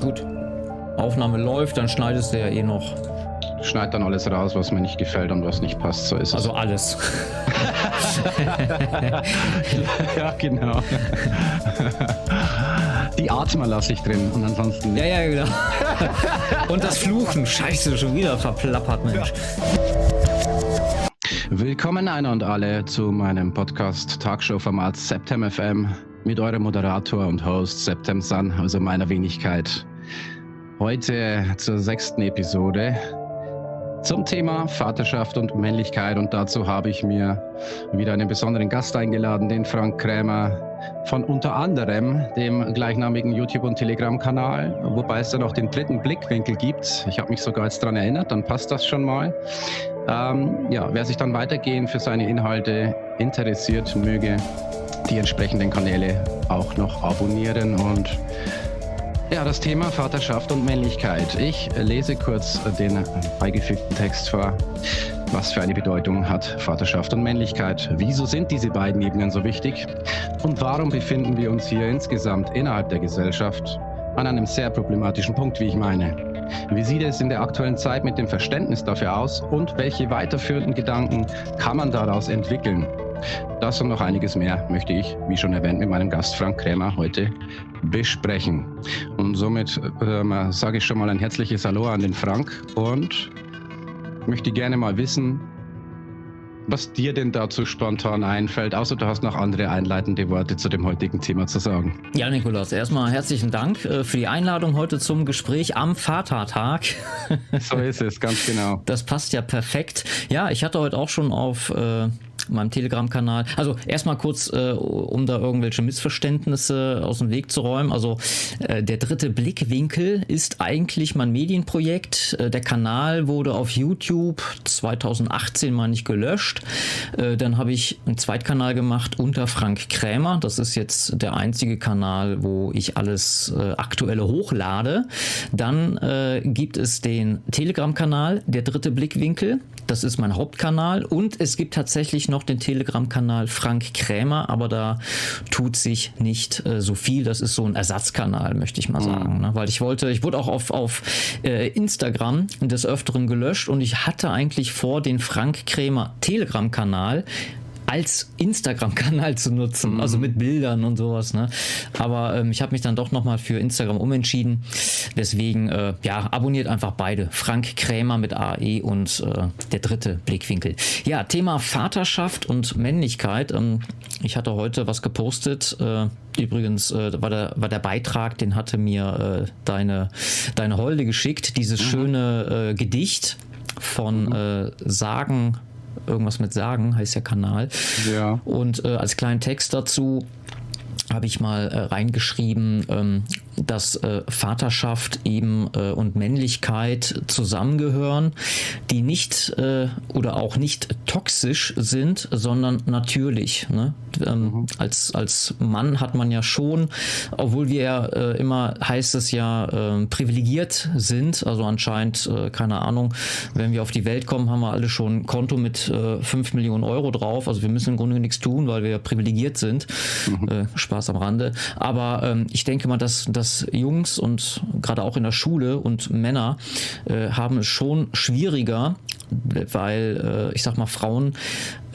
Gut. Aufnahme läuft, dann schneidest du ja eh noch. Schneid dann alles raus, was mir nicht gefällt und was nicht passt. So ist es. Also alles. ja, genau. Die Atmer lasse ich drin und ansonsten. Ja, ja, genau. und das Fluchen. Scheiße, schon wieder verplappert, Mensch. Willkommen einer und alle zu meinem Podcast Talkshow-Format Septem FM mit eurem Moderator und Host Septem Sun, also meiner Wenigkeit. Heute zur sechsten Episode zum Thema Vaterschaft und Männlichkeit. Und dazu habe ich mir wieder einen besonderen Gast eingeladen, den Frank Krämer von unter anderem dem gleichnamigen YouTube- und Telegram-Kanal, wobei es dann auch den dritten Blickwinkel gibt. Ich habe mich sogar jetzt daran erinnert, dann passt das schon mal. Ähm, ja, wer sich dann weitergehend für seine Inhalte interessiert, möge die entsprechenden Kanäle auch noch abonnieren und ja, das Thema Vaterschaft und Männlichkeit. Ich lese kurz den beigefügten Text vor. Was für eine Bedeutung hat Vaterschaft und Männlichkeit? Wieso sind diese beiden Ebenen so wichtig? Und warum befinden wir uns hier insgesamt innerhalb der Gesellschaft an einem sehr problematischen Punkt, wie ich meine? Wie sieht es in der aktuellen Zeit mit dem Verständnis dafür aus und welche weiterführenden Gedanken kann man daraus entwickeln? Das und noch einiges mehr möchte ich, wie schon erwähnt, mit meinem Gast Frank Krämer heute besprechen. Und somit äh, sage ich schon mal ein herzliches Hallo an den Frank und möchte gerne mal wissen, was dir denn dazu spontan einfällt, außer du hast noch andere einleitende Worte zu dem heutigen Thema zu sagen. Ja, Nikolaus, erstmal herzlichen Dank äh, für die Einladung heute zum Gespräch am Vatertag. So ist es, ganz genau. Das passt ja perfekt. Ja, ich hatte heute auch schon auf äh, meinem Telegram-Kanal. Also erstmal kurz, äh, um da irgendwelche Missverständnisse aus dem Weg zu räumen. Also äh, der dritte Blickwinkel ist eigentlich mein Medienprojekt. Äh, der Kanal wurde auf YouTube 2018 mal nicht gelöscht. Äh, dann habe ich einen Zweitkanal gemacht unter Frank Krämer. Das ist jetzt der einzige Kanal, wo ich alles äh, aktuelle hochlade. Dann äh, gibt es den Telegram-Kanal, der dritte Blickwinkel. Das ist mein Hauptkanal. Und es gibt tatsächlich noch den Telegram-Kanal Frank Krämer, aber da tut sich nicht äh, so viel. Das ist so ein Ersatzkanal, möchte ich mal mhm. sagen. Ne? Weil ich wollte, ich wurde auch auf, auf äh, Instagram des Öfteren gelöscht und ich hatte eigentlich vor, den Frank Krämer Telegram-Kanal als Instagram-Kanal zu nutzen, also mit Bildern und sowas. Ne? Aber ähm, ich habe mich dann doch nochmal für Instagram umentschieden. Deswegen, äh, ja, abonniert einfach beide. Frank Krämer mit AE und äh, der dritte Blickwinkel. Ja, Thema Vaterschaft und Männlichkeit. Ähm, ich hatte heute was gepostet. Äh, übrigens äh, war, der, war der Beitrag, den hatte mir äh, deine, deine Holde geschickt. Dieses mhm. schöne äh, Gedicht von mhm. Sagen irgendwas mit sagen, heißt der Kanal. Ja. Und äh, als kleinen Text dazu habe ich mal äh, reingeschrieben, ähm, dass äh, Vaterschaft eben äh, und Männlichkeit zusammengehören, die nicht äh, oder auch nicht toxisch sind, sondern natürlich. Ne? Ähm, mhm. als, als Mann hat man ja schon, obwohl wir ja äh, immer, heißt es ja, äh, privilegiert sind, also anscheinend, äh, keine Ahnung, wenn wir auf die Welt kommen, haben wir alle schon ein Konto mit äh, 5 Millionen Euro drauf. Also wir müssen im Grunde nichts tun, weil wir ja privilegiert sind. Mhm. Äh, Spaß am Rande. Aber ähm, ich denke mal, dass, dass Jungs und gerade auch in der Schule und Männer äh, haben es schon schwieriger, weil äh, ich sag mal, Frauen,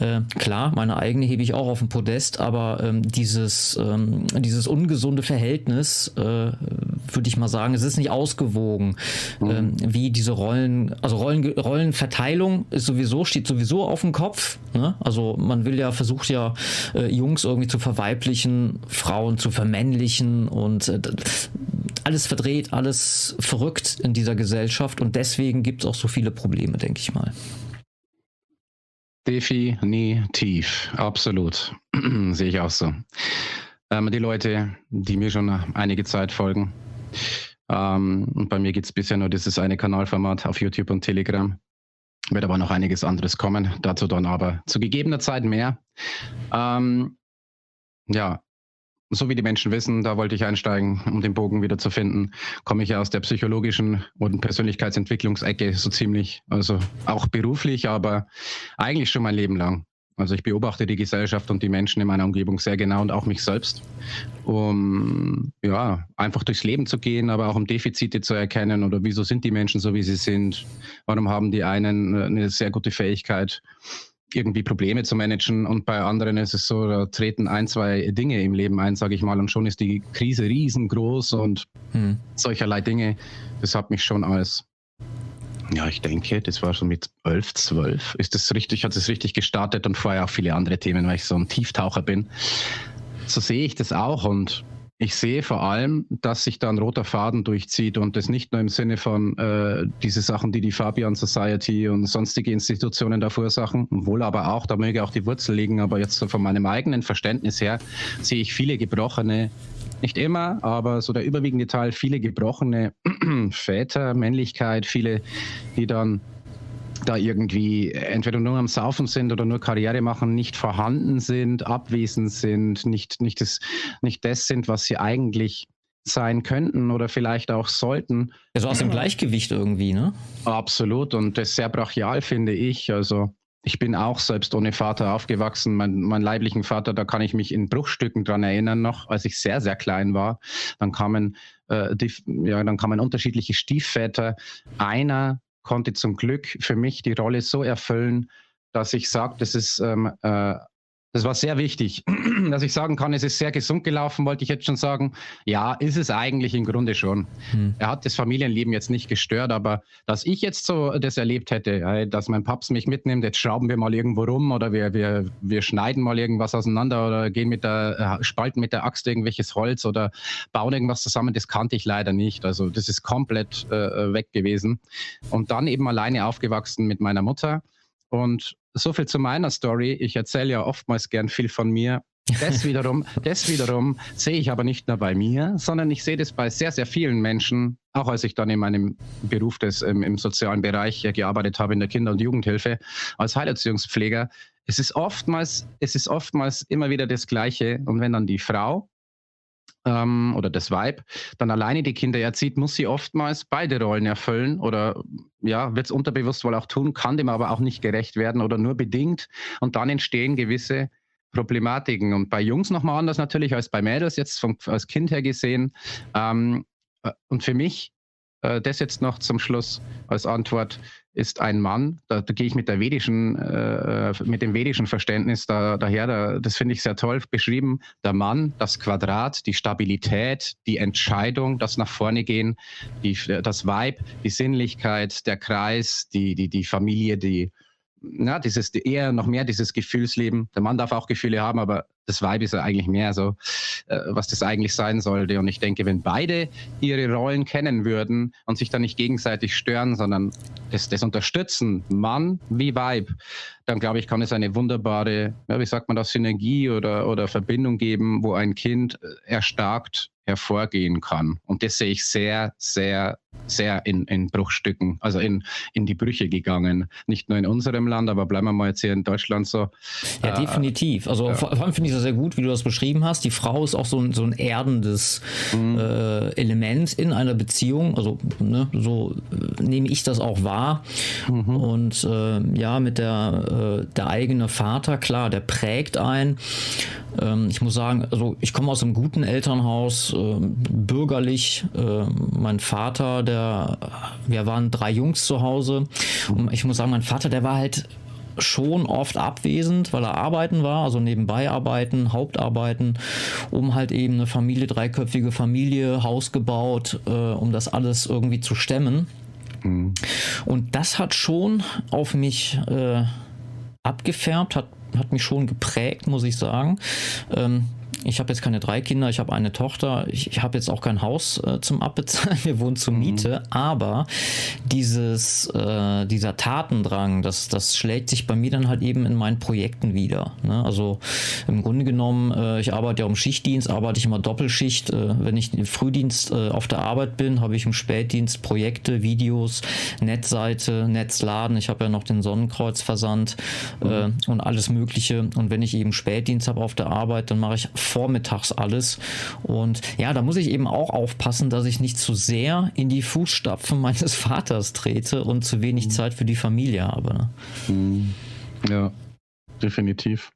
äh, klar, meine eigene hebe ich auch auf den Podest, aber ähm, dieses, ähm, dieses ungesunde Verhältnis, äh, würde ich mal sagen, es ist nicht ausgewogen, mhm. ähm, wie diese Rollen, also Rollen, Rollenverteilung ist sowieso, steht sowieso auf dem Kopf. Ne? Also man will ja, versucht ja, äh, Jungs irgendwie zu verweiblichen, Frauen zu vermännlichen und äh, alles verdreht, alles verrückt in dieser Gesellschaft und deswegen gibt es auch so viele Probleme, denke ich mal. Definitiv, absolut. Sehe ich auch so. Ähm, die Leute, die mir schon einige Zeit folgen, ähm, und bei mir gibt es bisher nur dieses eine Kanalformat auf YouTube und Telegram. Wird aber noch einiges anderes kommen, dazu dann aber zu gegebener Zeit mehr. Ähm, ja, so wie die Menschen wissen, da wollte ich einsteigen, um den Bogen wieder zu finden, komme ich ja aus der psychologischen und Persönlichkeitsentwicklungsecke so ziemlich, also auch beruflich, aber eigentlich schon mein Leben lang. Also ich beobachte die Gesellschaft und die Menschen in meiner Umgebung sehr genau und auch mich selbst, um ja einfach durchs Leben zu gehen, aber auch um Defizite zu erkennen oder wieso sind die Menschen so, wie sie sind? Warum haben die einen eine sehr gute Fähigkeit, irgendwie Probleme zu managen und bei anderen ist es so, da treten ein, zwei Dinge im Leben ein, sage ich mal, und schon ist die Krise riesengroß und hm. solcherlei Dinge. Das hat mich schon als ja, ich denke, das war so mit 11, 12. Ist das richtig, hat es richtig gestartet und vorher auch viele andere Themen, weil ich so ein Tieftaucher bin. So sehe ich das auch und ich sehe vor allem, dass sich da ein roter Faden durchzieht und das nicht nur im Sinne von äh, diese Sachen, die die Fabian Society und sonstige Institutionen da verursachen, wohl aber auch, da möge auch die Wurzel liegen, aber jetzt so von meinem eigenen Verständnis her sehe ich viele gebrochene nicht immer, aber so der überwiegende Teil, viele gebrochene Väter, Männlichkeit, viele, die dann da irgendwie entweder nur am Saufen sind oder nur Karriere machen, nicht vorhanden sind, abwesend sind, nicht, nicht, das, nicht das sind, was sie eigentlich sein könnten oder vielleicht auch sollten. Also aus dem Gleichgewicht irgendwie, ne? Absolut und das sehr brachial finde ich. Also ich bin auch selbst ohne Vater aufgewachsen. Mein, mein leiblichen Vater, da kann ich mich in Bruchstücken dran erinnern noch, als ich sehr, sehr klein war. Dann kamen, äh, die, ja, dann kamen unterschiedliche Stiefväter. Einer konnte zum Glück für mich die Rolle so erfüllen, dass ich sage, das ist ähm, äh, das war sehr wichtig, dass ich sagen kann, es ist sehr gesund gelaufen, wollte ich jetzt schon sagen. Ja, ist es eigentlich im Grunde schon. Hm. Er hat das Familienleben jetzt nicht gestört, aber dass ich jetzt so das erlebt hätte, dass mein Paps mich mitnimmt, jetzt schrauben wir mal irgendwo rum oder wir, wir, wir schneiden mal irgendwas auseinander oder gehen mit der, äh, spalten mit der Axt irgendwelches Holz oder bauen irgendwas zusammen, das kannte ich leider nicht. Also das ist komplett äh, weg gewesen. Und dann eben alleine aufgewachsen mit meiner Mutter. Und so viel zu meiner Story. Ich erzähle ja oftmals gern viel von mir. Das wiederum, das wiederum sehe ich aber nicht nur bei mir, sondern ich sehe das bei sehr, sehr vielen Menschen, auch als ich dann in meinem Beruf des, im, im sozialen Bereich gearbeitet habe in der Kinder- und Jugendhilfe als Heilerziehungspfleger. Es ist oftmals, es ist oftmals immer wieder das Gleiche. Und wenn dann die Frau ähm, oder das Weib dann alleine die Kinder erzieht, muss sie oftmals beide Rollen erfüllen oder ja, wird es unterbewusst wohl auch tun, kann dem aber auch nicht gerecht werden oder nur bedingt. Und dann entstehen gewisse Problematiken. Und bei Jungs nochmal anders natürlich als bei Mädels, jetzt vom, als Kind her gesehen. Ähm, äh, und für mich, äh, das jetzt noch zum Schluss als Antwort, ist ein Mann, da, da gehe ich mit der vedischen, äh, mit dem vedischen Verständnis da, daher, da, das finde ich sehr toll beschrieben. Der Mann, das Quadrat, die Stabilität, die Entscheidung, das nach vorne gehen, die, das Weib, die Sinnlichkeit, der Kreis, die, die, die Familie, die, na, dieses eher noch mehr dieses Gefühlsleben. Der Mann darf auch Gefühle haben, aber das Weib ist ja eigentlich mehr so, äh, was das eigentlich sein sollte. Und ich denke, wenn beide ihre Rollen kennen würden und sich dann nicht gegenseitig stören, sondern das, das unterstützen, Mann wie Weib, dann glaube ich, kann es eine wunderbare, ja, wie sagt man das, Synergie oder, oder Verbindung geben, wo ein Kind äh, erstarkt hervorgehen kann. Und das sehe ich sehr, sehr, sehr in, in Bruchstücken, also in, in die Brüche gegangen. Nicht nur in unserem Land, aber bleiben wir mal jetzt hier in Deutschland so. Ja, äh, definitiv. Also ja. vor allem finde ich das sehr gut, wie du das beschrieben hast. Die Frau ist auch so ein, so ein erdendes mhm. äh, Element in einer Beziehung. Also ne, so äh, nehme ich das auch wahr. Mhm. Und äh, ja, mit der, äh, der eigene Vater, klar, der prägt ein. Ähm, ich muss sagen, also ich komme aus einem guten Elternhaus, äh, bürgerlich. Äh, mein Vater, der, wir waren drei Jungs zu Hause. Und ich muss sagen, mein Vater, der war halt schon oft abwesend, weil er arbeiten war, also nebenbei arbeiten, Hauptarbeiten, um halt eben eine Familie, dreiköpfige Familie, Haus gebaut, äh, um das alles irgendwie zu stemmen. Mhm. Und das hat schon auf mich äh, abgefärbt, hat hat mich schon geprägt, muss ich sagen. Ähm, ich habe jetzt keine drei Kinder, ich habe eine Tochter, ich, ich habe jetzt auch kein Haus äh, zum Abbezahlen, wir wohnen zur mhm. Miete, aber dieses, äh, dieser Tatendrang, das, das schlägt sich bei mir dann halt eben in meinen Projekten wieder. Ne? Also im Grunde genommen, äh, ich arbeite ja um Schichtdienst, arbeite ich immer Doppelschicht. Äh, wenn ich im Frühdienst äh, auf der Arbeit bin, habe ich im Spätdienst Projekte, Videos, Netzseite, Netzladen, ich habe ja noch den Sonnenkreuzversand mhm. und alles Mögliche. Und wenn ich eben Spätdienst habe auf der Arbeit, dann mache ich vormittags alles. Und ja, da muss ich eben auch aufpassen, dass ich nicht zu sehr in die Fußstapfen meines Vaters trete und zu wenig mhm. Zeit für die Familie habe. Mhm. Ja. definitiv.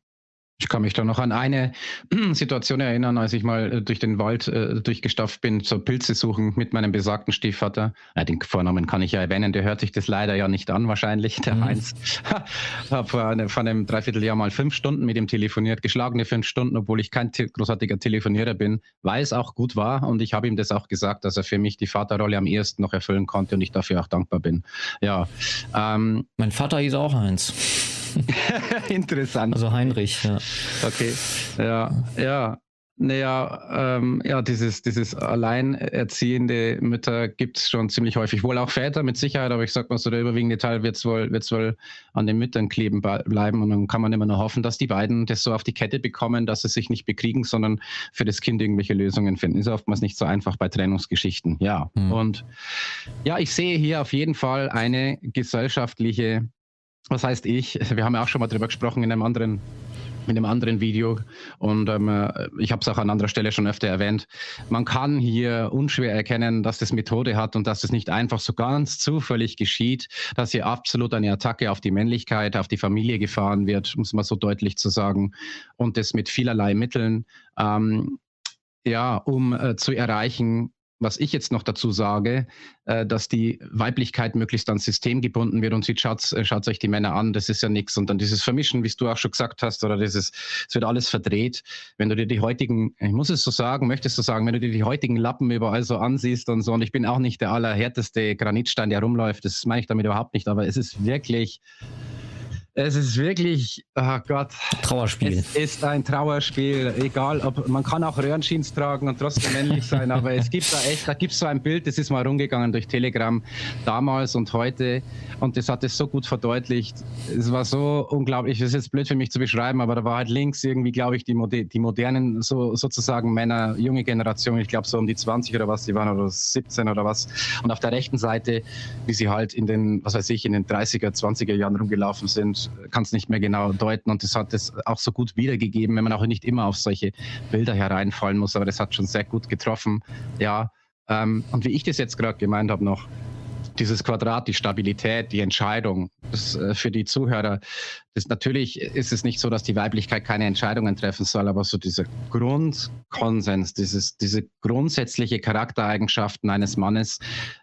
Ich kann mich da noch an eine Situation erinnern, als ich mal äh, durch den Wald äh, durchgestafft bin, zur Pilze suchen mit meinem besagten Stiefvater. Ja, den Vornamen kann ich ja erwähnen, der hört sich das leider ja nicht an, wahrscheinlich, der mhm. Heinz. habe vor, vor einem Dreivierteljahr mal fünf Stunden mit ihm telefoniert, geschlagene fünf Stunden, obwohl ich kein te großartiger Telefonierer bin, weil es auch gut war und ich habe ihm das auch gesagt, dass er für mich die Vaterrolle am ehesten noch erfüllen konnte und ich dafür auch dankbar bin. Ja. Ähm, mein Vater hieß auch Heinz. Interessant. Also Heinrich, ja. Okay. Ja, ja. Naja, ähm, ja, dieses, dieses alleinerziehende Mütter gibt es schon ziemlich häufig. Wohl auch Väter mit Sicherheit, aber ich sag mal so, der überwiegende Teil wird es wohl, wird's wohl an den Müttern kleben bleiben. Und dann kann man immer nur hoffen, dass die beiden das so auf die Kette bekommen, dass sie sich nicht bekriegen, sondern für das Kind irgendwelche Lösungen finden. Ist oftmals nicht so einfach bei Trennungsgeschichten. Ja. Mhm. Und ja, ich sehe hier auf jeden Fall eine gesellschaftliche was heißt ich? Wir haben ja auch schon mal drüber gesprochen in einem anderen in einem anderen Video und ähm, ich habe es auch an anderer Stelle schon öfter erwähnt. Man kann hier unschwer erkennen, dass das Methode hat und dass das nicht einfach so ganz zufällig geschieht, dass hier absolut eine Attacke auf die Männlichkeit, auf die Familie gefahren wird, muss man so deutlich zu sagen, und das mit vielerlei Mitteln, ähm, ja, um äh, zu erreichen, was ich jetzt noch dazu sage, äh, dass die Weiblichkeit möglichst ans System gebunden wird und sieht, schaut, äh, schaut euch die Männer an, das ist ja nichts. Und dann dieses Vermischen, wie du auch schon gesagt hast, oder dieses, es wird alles verdreht. Wenn du dir die heutigen, ich muss es so sagen, möchtest du sagen, wenn du dir die heutigen Lappen überall so ansiehst und so, und ich bin auch nicht der allerhärteste Granitstein, der rumläuft, das meine ich damit überhaupt nicht, aber es ist wirklich, es ist wirklich, oh Gott. Trauerspiel. Es ist ein Trauerspiel. Egal, ob man kann auch Röhrenschins tragen und trotzdem männlich sein, aber es gibt da echt, da gibt es so ein Bild, das ist mal rumgegangen durch Telegram damals und heute und das hat es so gut verdeutlicht. Es war so unglaublich, das ist jetzt blöd für mich zu beschreiben, aber da war halt links irgendwie, glaube ich, die, Mode, die modernen so, sozusagen Männer, junge Generation, ich glaube so um die 20 oder was, die waren oder 17 oder was. Und auf der rechten Seite, wie sie halt in den, was weiß ich, in den 30er, 20er Jahren rumgelaufen sind, kann es nicht mehr genau deuten und das hat es auch so gut wiedergegeben, wenn man auch nicht immer auf solche Bilder hereinfallen muss, aber das hat schon sehr gut getroffen. Ja, ähm, und wie ich das jetzt gerade gemeint habe noch, dieses Quadrat, die Stabilität, die Entscheidung, das, äh, für die Zuhörer, das, natürlich ist es nicht so, dass die Weiblichkeit keine Entscheidungen treffen soll, aber so dieser Grundkonsens, dieses, diese grundsätzliche Charaktereigenschaften eines Mannes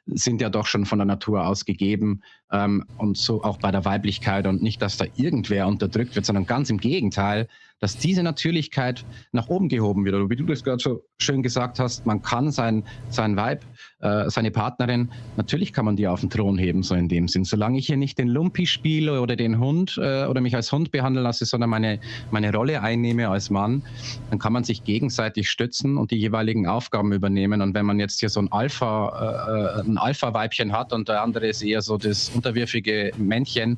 sind ja doch schon von der Natur aus gegeben ähm, und so auch bei der Weiblichkeit und nicht, dass da irgendwer unterdrückt wird, sondern ganz im Gegenteil, dass diese Natürlichkeit nach oben gehoben wird. Oder wie du das gerade so schön gesagt hast, man kann sein, sein Weib, äh, seine Partnerin, natürlich kann man die auf den Thron heben, so in dem Sinn. Solange ich hier nicht den Lumpi spiele oder den Hund äh, oder mich als Hund behandeln lasse, sondern meine, meine Rolle einnehme als Mann, dann kann man sich gegenseitig stützen und die jeweiligen Aufgaben übernehmen. Und wenn man jetzt hier so ein Alpha, äh, ein Alpha-Weibchen hat und der andere ist eher so das unterwürfige Männchen,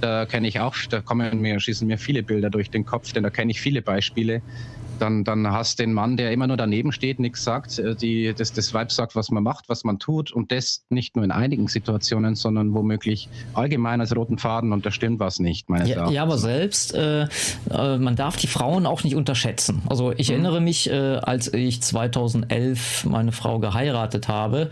da kenne ich auch, da kommen mir, schießen mir viele Bilder durch den Kopf, denn da kenne ich viele Beispiele. Dann, dann hast den Mann, der immer nur daneben steht, nichts sagt, äh, die, das, das Weib sagt, was man macht, was man tut und das nicht nur in einigen Situationen, sondern womöglich allgemein als roten Faden und da stimmt was nicht. Ja, ja, aber selbst, äh, äh, man darf die Frauen auch nicht unterschätzen. Also ich mhm. erinnere mich, äh, als ich 2011 meine Frau geheiratet habe,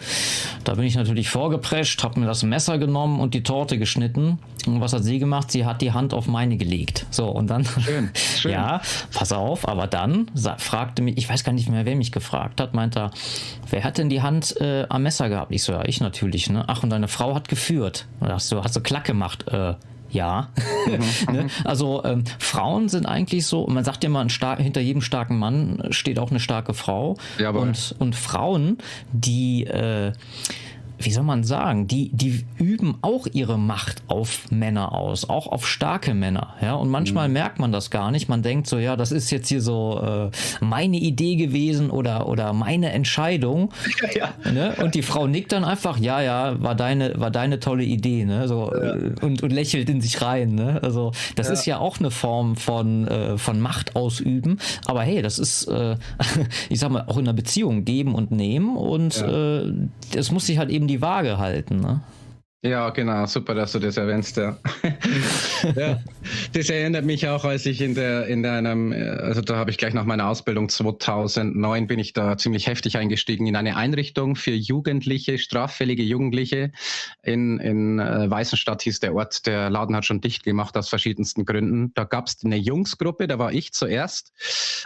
da bin ich natürlich vorgeprescht, habe mir das Messer genommen und die Torte geschnitten. Und was hat sie gemacht? Sie hat die Hand auf meine gelegt. So, und dann, schön, schön. ja, pass auf, aber dann dann fragte mich, ich weiß gar nicht mehr, wer mich gefragt hat, meinte er, wer hat denn die Hand äh, am Messer gehabt? Ich so, ja, ich natürlich, ne? Ach, und deine Frau hat geführt. Und hast du, hast du Klack gemacht? Äh, ja. Ne? Also ähm, Frauen sind eigentlich so, man sagt ja immer, hinter jedem starken Mann steht auch eine starke Frau. Ja, und, und Frauen, die äh, wie soll man sagen, die, die üben auch ihre Macht auf Männer aus, auch auf starke Männer. Ja, und manchmal mhm. merkt man das gar nicht. Man denkt so, ja, das ist jetzt hier so äh, meine Idee gewesen oder, oder meine Entscheidung. Ja. Ne? Und die Frau nickt dann einfach, ja, ja, war deine, war deine tolle Idee, ne? So, ja. äh, und, und lächelt in sich rein. Ne? Also, das ja. ist ja auch eine Form von, äh, von Macht ausüben. Aber hey, das ist, äh, ich sag mal, auch in einer Beziehung geben und nehmen. Und äh, es muss sich halt eben die die Waage halten. Ne? Ja, genau, super, dass du das erwähnst, ja. ja. Das erinnert mich auch, als ich in der, in einem, also da habe ich gleich nach meiner Ausbildung 2009 bin ich da ziemlich heftig eingestiegen in eine Einrichtung für Jugendliche, straffällige Jugendliche. In, in äh, Weißenstadt hieß der Ort, der Laden hat schon dicht gemacht aus verschiedensten Gründen. Da gab es eine Jungsgruppe, da war ich zuerst.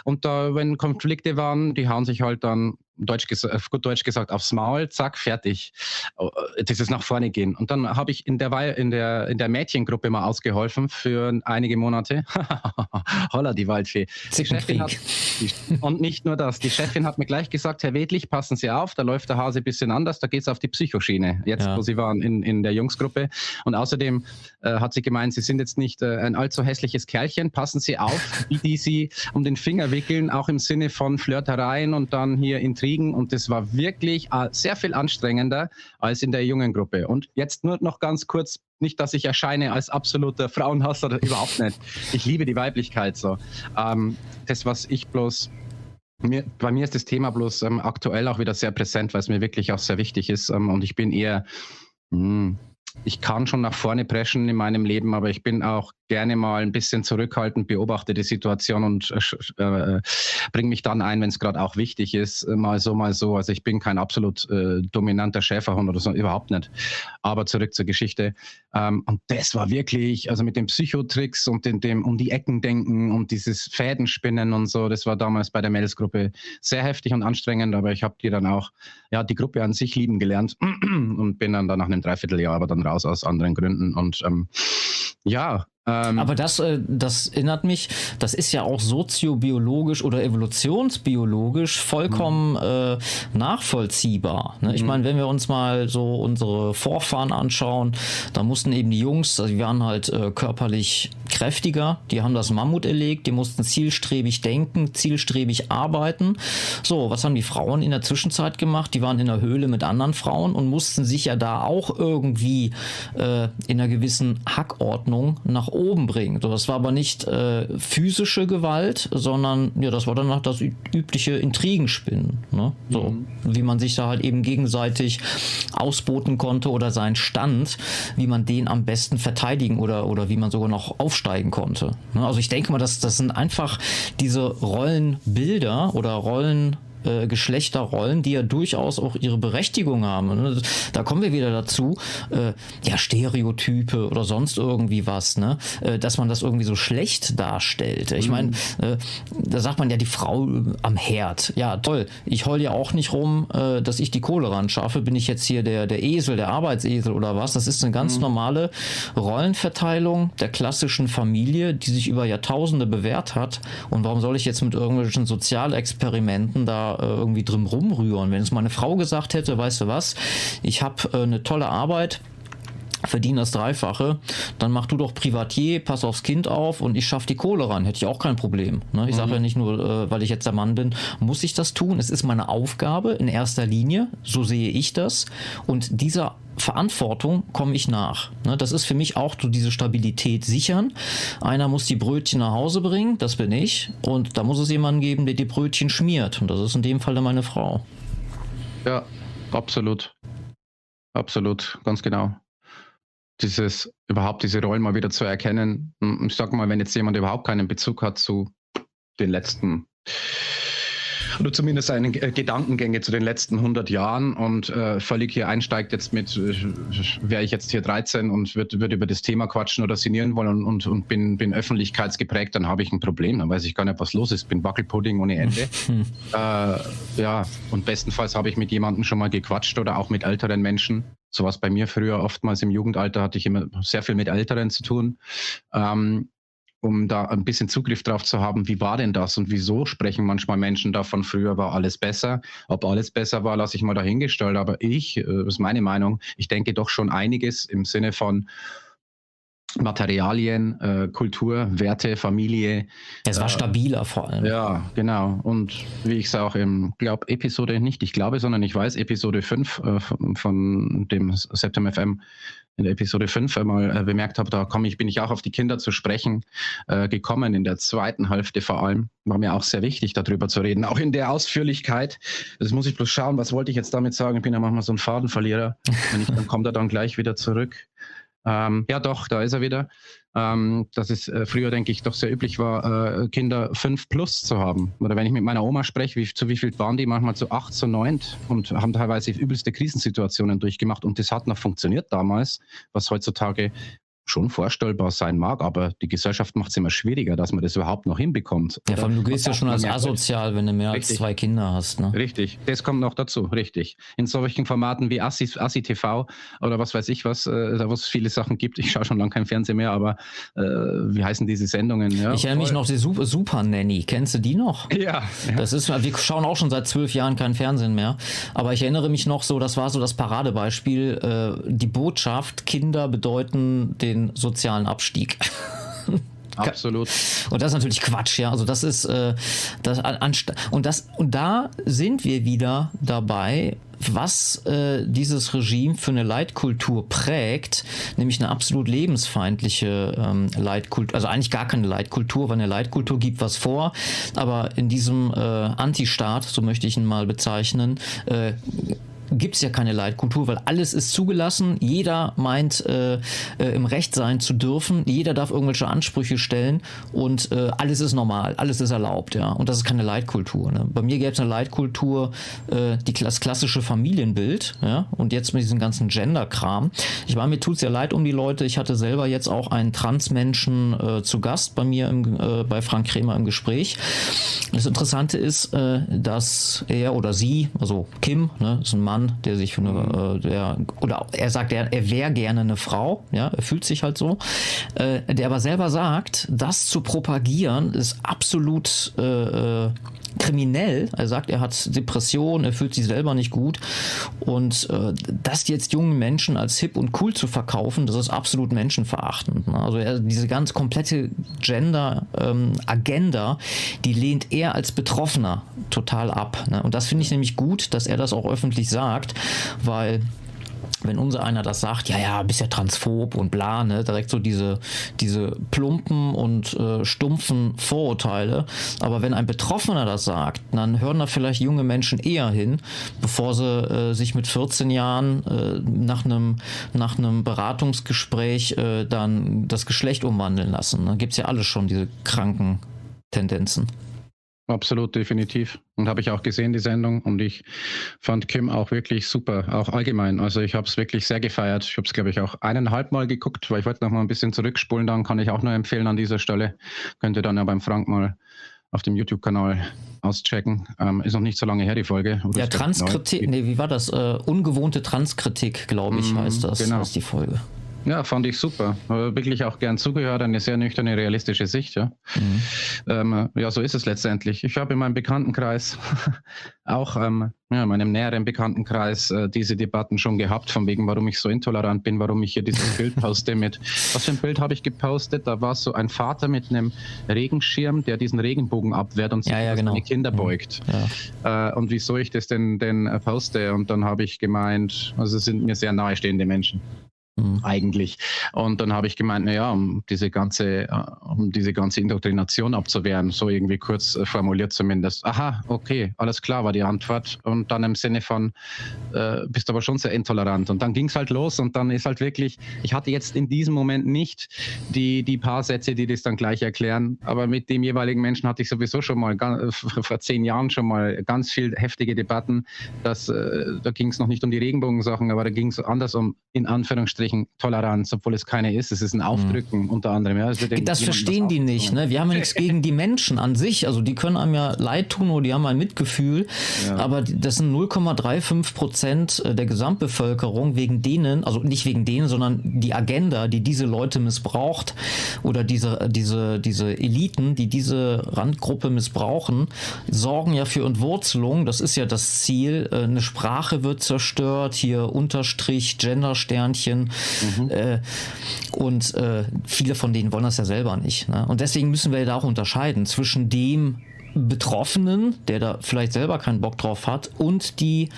Und da, wenn Konflikte waren, die hauen sich halt dann Deutsch auf gut Deutsch gesagt, aufs Maul, zack, fertig. Oh, das ist nach vorne gehen. Und dann habe ich in der, in, der, in der Mädchengruppe mal ausgeholfen für einige Monate. Holla, die Waldfee. Die hat, die, und nicht nur das, die Chefin hat mir gleich gesagt, Herr Wedlich, passen Sie auf, da läuft der Hase ein bisschen anders, da geht es auf die Psychoschiene, jetzt ja. wo Sie waren in, in der Jungsgruppe. Und außerdem äh, hat sie gemeint, Sie sind jetzt nicht äh, ein allzu hässliches Kerlchen, passen Sie auf, wie die Sie um den Finger wickeln, auch im Sinne von Flirtereien und dann hier Intrigen kriegen und das war wirklich äh, sehr viel anstrengender als in der jungen Gruppe. Und jetzt nur noch ganz kurz, nicht, dass ich erscheine als absoluter Frauenhasser, überhaupt nicht. Ich liebe die Weiblichkeit so. Ähm, das, was ich bloß mir, bei mir ist das Thema bloß ähm, aktuell auch wieder sehr präsent, weil es mir wirklich auch sehr wichtig ist. Ähm, und ich bin eher, mh, hm, ich kann schon nach vorne preschen in meinem Leben, aber ich bin auch gerne mal ein bisschen zurückhaltend, beobachte die Situation und äh, äh bringe mich dann ein, wenn es gerade auch wichtig ist, äh, mal so, mal so. Also ich bin kein absolut äh, dominanter Schäferhund oder so, überhaupt nicht. Aber zurück zur Geschichte. Ähm, und das war wirklich, also mit den Psychotricks und den, dem um die Ecken denken und dieses Fädenspinnen und so, das war damals bei der Mädelsgruppe sehr heftig und anstrengend, aber ich habe die dann auch, ja, die Gruppe an sich lieben gelernt und bin dann, dann nach einem Dreivierteljahr aber dann raus aus anderen Gründen und ähm, ja, ähm, Aber das, äh, das erinnert mich, das ist ja auch soziobiologisch oder evolutionsbiologisch vollkommen mhm. äh, nachvollziehbar. Ne? Ich mhm. meine, wenn wir uns mal so unsere Vorfahren anschauen, da mussten eben die Jungs, also die waren halt äh, körperlich kräftiger, die haben das Mammut erlegt, die mussten zielstrebig denken, zielstrebig arbeiten. So, was haben die Frauen in der Zwischenzeit gemacht? Die waren in der Höhle mit anderen Frauen und mussten sich ja da auch irgendwie äh, in einer gewissen Hackordnung nach oben bringen. So, das war aber nicht äh, physische Gewalt, sondern ja, das war dann noch das übliche Intrigenspinnen. Ne? So, mhm. wie man sich da halt eben gegenseitig ausboten konnte oder seinen Stand, wie man den am besten verteidigen oder, oder wie man sogar noch aufsteigen konnte. Ne? Also ich denke mal, dass das sind einfach diese Rollenbilder oder Rollen äh, Geschlechterrollen, die ja durchaus auch ihre Berechtigung haben. Ne? Da kommen wir wieder dazu, äh, ja, Stereotype oder sonst irgendwie was, ne? Äh, dass man das irgendwie so schlecht darstellt. Ich meine, mhm. äh, da sagt man ja die Frau am Herd. Ja, toll. Ich heul ja auch nicht rum, äh, dass ich die Kohle ran schaffe. Bin ich jetzt hier der, der Esel, der Arbeitsesel oder was? Das ist eine ganz mhm. normale Rollenverteilung der klassischen Familie, die sich über Jahrtausende bewährt hat. Und warum soll ich jetzt mit irgendwelchen Sozialexperimenten da äh, irgendwie drin rumrühren. Wenn es meine Frau gesagt hätte, weißt du was, ich habe äh, eine tolle Arbeit, verdiene das Dreifache, dann mach du doch Privatier, pass aufs Kind auf und ich schaffe die Kohle ran. Hätte ich auch kein Problem. Ne? Ich mhm. sage ja nicht nur, äh, weil ich jetzt der Mann bin, muss ich das tun. Es ist meine Aufgabe in erster Linie, so sehe ich das. Und dieser Verantwortung komme ich nach. Ne? Das ist für mich auch so diese Stabilität sichern. Einer muss die Brötchen nach Hause bringen, das bin ich. Und da muss es jemanden geben, der die Brötchen schmiert. Und das ist in dem Fall meine Frau. Ja, absolut. Absolut, ganz genau dieses, überhaupt diese Rollen mal wieder zu erkennen. Ich sag mal, wenn jetzt jemand überhaupt keinen Bezug hat zu den letzten oder zumindest seine äh, Gedankengänge zu den letzten 100 Jahren und äh, völlig hier einsteigt jetzt mit, äh, wäre ich jetzt hier 13 und würde würd über das Thema quatschen oder sinnieren wollen und, und, und bin, bin öffentlichkeitsgeprägt, dann habe ich ein Problem, dann weiß ich gar nicht, was los ist, bin Wackelpudding ohne Ende. äh, ja, und bestenfalls habe ich mit jemandem schon mal gequatscht oder auch mit älteren Menschen, so was bei mir früher oftmals im Jugendalter hatte ich immer sehr viel mit Älteren zu tun. Ähm, um da ein bisschen Zugriff drauf zu haben, wie war denn das und wieso sprechen manchmal Menschen davon, früher war alles besser. Ob alles besser war, lasse ich mal dahingestellt. Aber ich, äh, das ist meine Meinung, ich denke doch schon einiges im Sinne von, Materialien, äh, Kultur, Werte, Familie. Es war äh, stabiler vor allem. Ja, genau. Und wie ich es auch im, glaube Episode nicht, ich glaube, sondern ich weiß, Episode 5 äh, von, von dem September FM in der Episode 5 einmal äh, bemerkt habe, da komme ich, bin ich auch auf die Kinder zu sprechen äh, gekommen, in der zweiten Hälfte vor allem. War mir auch sehr wichtig, darüber zu reden, auch in der Ausführlichkeit. Das muss ich bloß schauen, was wollte ich jetzt damit sagen? Ich bin ja manchmal so ein Fadenverlierer. Wenn ich, dann kommt er dann gleich wieder zurück. Ähm, ja, doch, da ist er wieder. Ähm, dass es äh, früher, denke ich, doch sehr üblich war, äh, Kinder fünf plus zu haben. Oder wenn ich mit meiner Oma spreche, wie, zu wie viel waren die? Manchmal zu acht, zu neun und haben teilweise übelste Krisensituationen durchgemacht. Und das hat noch funktioniert damals, was heutzutage schon vorstellbar sein mag, aber die Gesellschaft macht es immer schwieriger, dass man das überhaupt noch hinbekommt. Ja, vor allem, du gehst ja schon als asozial, wenn du mehr richtig. als zwei Kinder hast. Ne? Richtig, das kommt noch dazu, richtig. In solchen Formaten wie Assi, Assi TV oder was weiß ich was, äh, da wo es viele Sachen gibt. Ich schaue schon lange kein Fernsehen mehr, aber äh, wie heißen diese Sendungen? Ja, ich erinnere mich noch, die Super, Super Nanny, kennst du die noch? Ja, ja. Das ist, wir schauen auch schon seit zwölf Jahren kein Fernsehen mehr, aber ich erinnere mich noch so, das war so das Paradebeispiel, äh, die Botschaft, Kinder bedeuten den den sozialen Abstieg. Absolut. Und das ist natürlich Quatsch, ja. Also das ist äh, das und das und da sind wir wieder dabei, was äh, dieses Regime für eine Leitkultur prägt, nämlich eine absolut lebensfeindliche ähm, Leitkultur, also eigentlich gar keine Leitkultur, weil eine Leitkultur gibt was vor, aber in diesem äh, Antistaat, so möchte ich ihn mal bezeichnen, äh, gibt es ja keine Leitkultur, weil alles ist zugelassen. Jeder meint, äh, äh, im Recht sein zu dürfen. Jeder darf irgendwelche Ansprüche stellen und äh, alles ist normal, alles ist erlaubt. Ja, und das ist keine Leitkultur. Ne? Bei mir gäbe es eine Leitkultur, äh, die, das klassische Familienbild. Ja, und jetzt mit diesem ganzen Gender-Kram. Ich meine, mir tut es ja leid um die Leute. Ich hatte selber jetzt auch einen Transmenschen äh, zu Gast bei mir im, äh, bei Frank Kremer im Gespräch. Das Interessante ist, dass er oder sie, also Kim, ne, ist ein Mann Mann, der sich für eine, mhm. äh, der, oder er sagt, er, er wäre gerne eine Frau, ja, er fühlt sich halt so, äh, der aber selber sagt, das zu propagieren ist absolut äh, äh kriminell. Er sagt, er hat Depressionen, er fühlt sich selber nicht gut. Und äh, das jetzt jungen Menschen als hip und cool zu verkaufen, das ist absolut menschenverachtend. Ne? Also er, diese ganz komplette Gender-Agenda, ähm, die lehnt er als Betroffener total ab. Ne? Und das finde ich nämlich gut, dass er das auch öffentlich sagt, weil wenn unser einer das sagt, ja, ja, bist ja transphob und bla, ne, direkt so diese, diese plumpen und äh, stumpfen Vorurteile. Aber wenn ein Betroffener das sagt, dann hören da vielleicht junge Menschen eher hin, bevor sie äh, sich mit 14 Jahren äh, nach einem nach einem Beratungsgespräch äh, dann das Geschlecht umwandeln lassen. Da gibt es ja alles schon diese kranken Tendenzen. Absolut, definitiv. Und habe ich auch gesehen, die Sendung. Und ich fand Kim auch wirklich super, auch allgemein. Also ich habe es wirklich sehr gefeiert. Ich habe es, glaube ich, auch eineinhalb Mal geguckt, weil ich wollte noch mal ein bisschen zurückspulen. Dann kann ich auch nur empfehlen an dieser Stelle. Könnt ihr dann ja beim Frank mal auf dem YouTube-Kanal auschecken. Ähm, ist noch nicht so lange her, die Folge. Oder ja, Transkritik, nee, wie war das? Uh, ungewohnte Transkritik, glaube ich, mm, heißt das, genau. ist die Folge. Ja, fand ich super. Wirklich auch gern zugehört, eine sehr nüchterne, realistische Sicht. Ja, mhm. ähm, ja so ist es letztendlich. Ich habe in meinem Bekanntenkreis, auch ähm, ja, in meinem näheren Bekanntenkreis, äh, diese Debatten schon gehabt, von wegen, warum ich so intolerant bin, warum ich hier dieses Bild poste mit. Was für ein Bild habe ich gepostet? Da war so ein Vater mit einem Regenschirm, der diesen Regenbogen abwehrt und sich ja, ja, genau. seine Kinder mhm. beugt. Ja. Äh, und wieso ich das denn, denn poste? Und dann habe ich gemeint, also es sind mir sehr nahestehende Menschen. Mhm. Eigentlich. Und dann habe ich gemeint, naja, um diese ganze, äh, um diese ganze Indoktrination abzuwehren, so irgendwie kurz äh, formuliert zumindest. Aha, okay, alles klar war die Antwort. Und dann im Sinne von, äh, bist aber schon sehr intolerant. Und dann ging es halt los und dann ist halt wirklich, ich hatte jetzt in diesem Moment nicht die, die paar Sätze, die das dann gleich erklären, aber mit dem jeweiligen Menschen hatte ich sowieso schon mal vor zehn Jahren schon mal ganz viel heftige Debatten. Dass, äh, da ging es noch nicht um die Regenbogensachen, aber da ging es anders um, in Anführungsstrichen, Anführungsstrichen Toleranz, obwohl es keine ist. Es ist ein Aufdrücken mhm. unter anderem. Ja. das verstehen die nicht. Ne? Wir haben ja nichts gegen die Menschen an sich. Also die können einem ja leid tun oder die haben ein Mitgefühl. Ja. Aber das sind 0,35 Prozent äh, der Gesamtbevölkerung, wegen denen, also nicht wegen denen, sondern die Agenda, die diese Leute missbraucht oder diese, diese, diese Eliten, die diese Randgruppe missbrauchen, sorgen ja für Entwurzelung. Das ist ja das Ziel. Äh, eine Sprache wird zerstört, hier Unterstrich, Gendersternchen, Mhm. Äh, und äh, viele von denen wollen das ja selber nicht. Ne? Und deswegen müssen wir da auch unterscheiden zwischen dem Betroffenen, der da vielleicht selber keinen Bock drauf hat, und die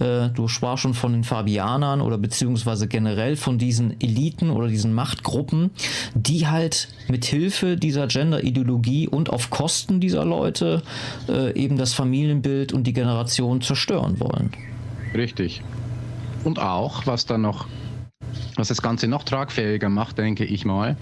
Äh, du sprachst schon von den Fabianern oder beziehungsweise generell von diesen Eliten oder diesen Machtgruppen, die halt mit Hilfe dieser Gender-Ideologie und auf Kosten dieser Leute äh, eben das Familienbild und die Generation zerstören wollen. Richtig. Und auch, was dann noch, was das Ganze noch tragfähiger macht, denke ich mal,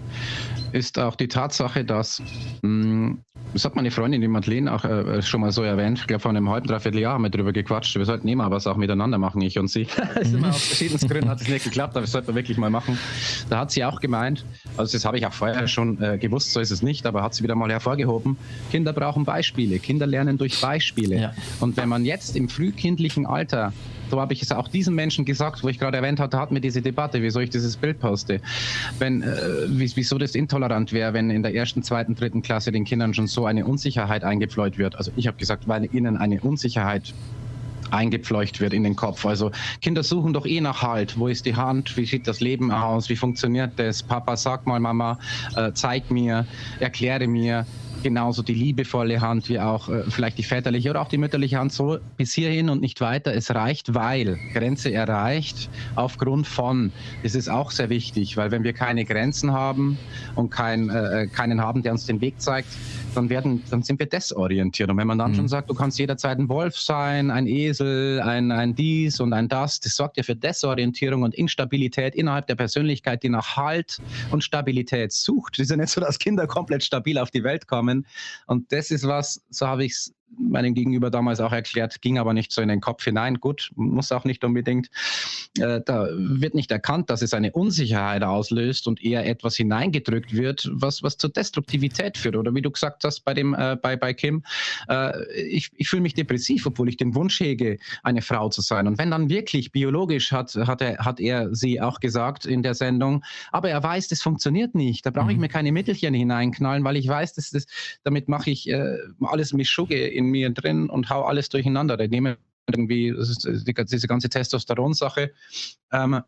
ist auch die Tatsache, dass mm, das hat meine Freundin, die Madeleine, auch äh, schon mal so erwähnt. Ich glaube, vor einem halben, dreiviertel Jahr haben wir darüber gequatscht. Wir sollten immer was auch miteinander machen, ich und sie. immer aus verschiedenen Gründen hat es nicht geklappt, aber das sollten wir wirklich mal machen. Da hat sie auch gemeint, also das habe ich auch vorher schon äh, gewusst, so ist es nicht, aber hat sie wieder mal hervorgehoben, Kinder brauchen Beispiele. Kinder lernen durch Beispiele. Ja. Und wenn man jetzt im frühkindlichen Alter so habe ich es auch diesen Menschen gesagt, wo ich gerade erwähnt hatte, hatten wir diese Debatte, wieso ich dieses Bild poste. Wenn, äh, wieso das intolerant wäre, wenn in der ersten, zweiten, dritten Klasse den Kindern schon so eine Unsicherheit eingepfleut wird. Also ich habe gesagt, weil ihnen eine Unsicherheit eingepfleucht wird in den Kopf. Also Kinder suchen doch eh nach Halt. Wo ist die Hand? Wie sieht das Leben aus? Wie funktioniert das? Papa, sag mal, Mama, äh, zeig mir, erkläre mir genauso die liebevolle Hand wie auch äh, vielleicht die väterliche oder auch die mütterliche Hand so bis hierhin und nicht weiter. Es reicht, weil Grenze erreicht aufgrund von. Das ist auch sehr wichtig, weil wenn wir keine Grenzen haben und kein, äh, keinen haben, der uns den Weg zeigt, dann werden, dann sind wir desorientiert. Und wenn man dann mhm. schon sagt, du kannst jederzeit ein Wolf sein, ein Esel, ein, ein dies und ein das, das sorgt ja für Desorientierung und Instabilität innerhalb der Persönlichkeit, die nach Halt und Stabilität sucht. Es ist ja nicht so, dass Kinder komplett stabil auf die Welt kommen. Und das ist was, so habe ich es meinem Gegenüber damals auch erklärt, ging aber nicht so in den Kopf hinein. Gut, muss auch nicht unbedingt. Äh, da wird nicht erkannt, dass es eine Unsicherheit auslöst und eher etwas hineingedrückt wird, was, was zur Destruktivität führt. Oder wie du gesagt hast bei, dem, äh, bei, bei Kim, äh, ich, ich fühle mich depressiv, obwohl ich den Wunsch hege, eine Frau zu sein. Und wenn dann wirklich biologisch hat, hat, er, hat er sie auch gesagt in der Sendung, aber er weiß, das funktioniert nicht. Da brauche ich mhm. mir keine Mittelchen hineinknallen, weil ich weiß, dass das, damit mache ich äh, alles Mischugge in mir drin und hau alles durcheinander. Ich nehme irgendwie die, diese ganze Testosteron-Sache. Ähm,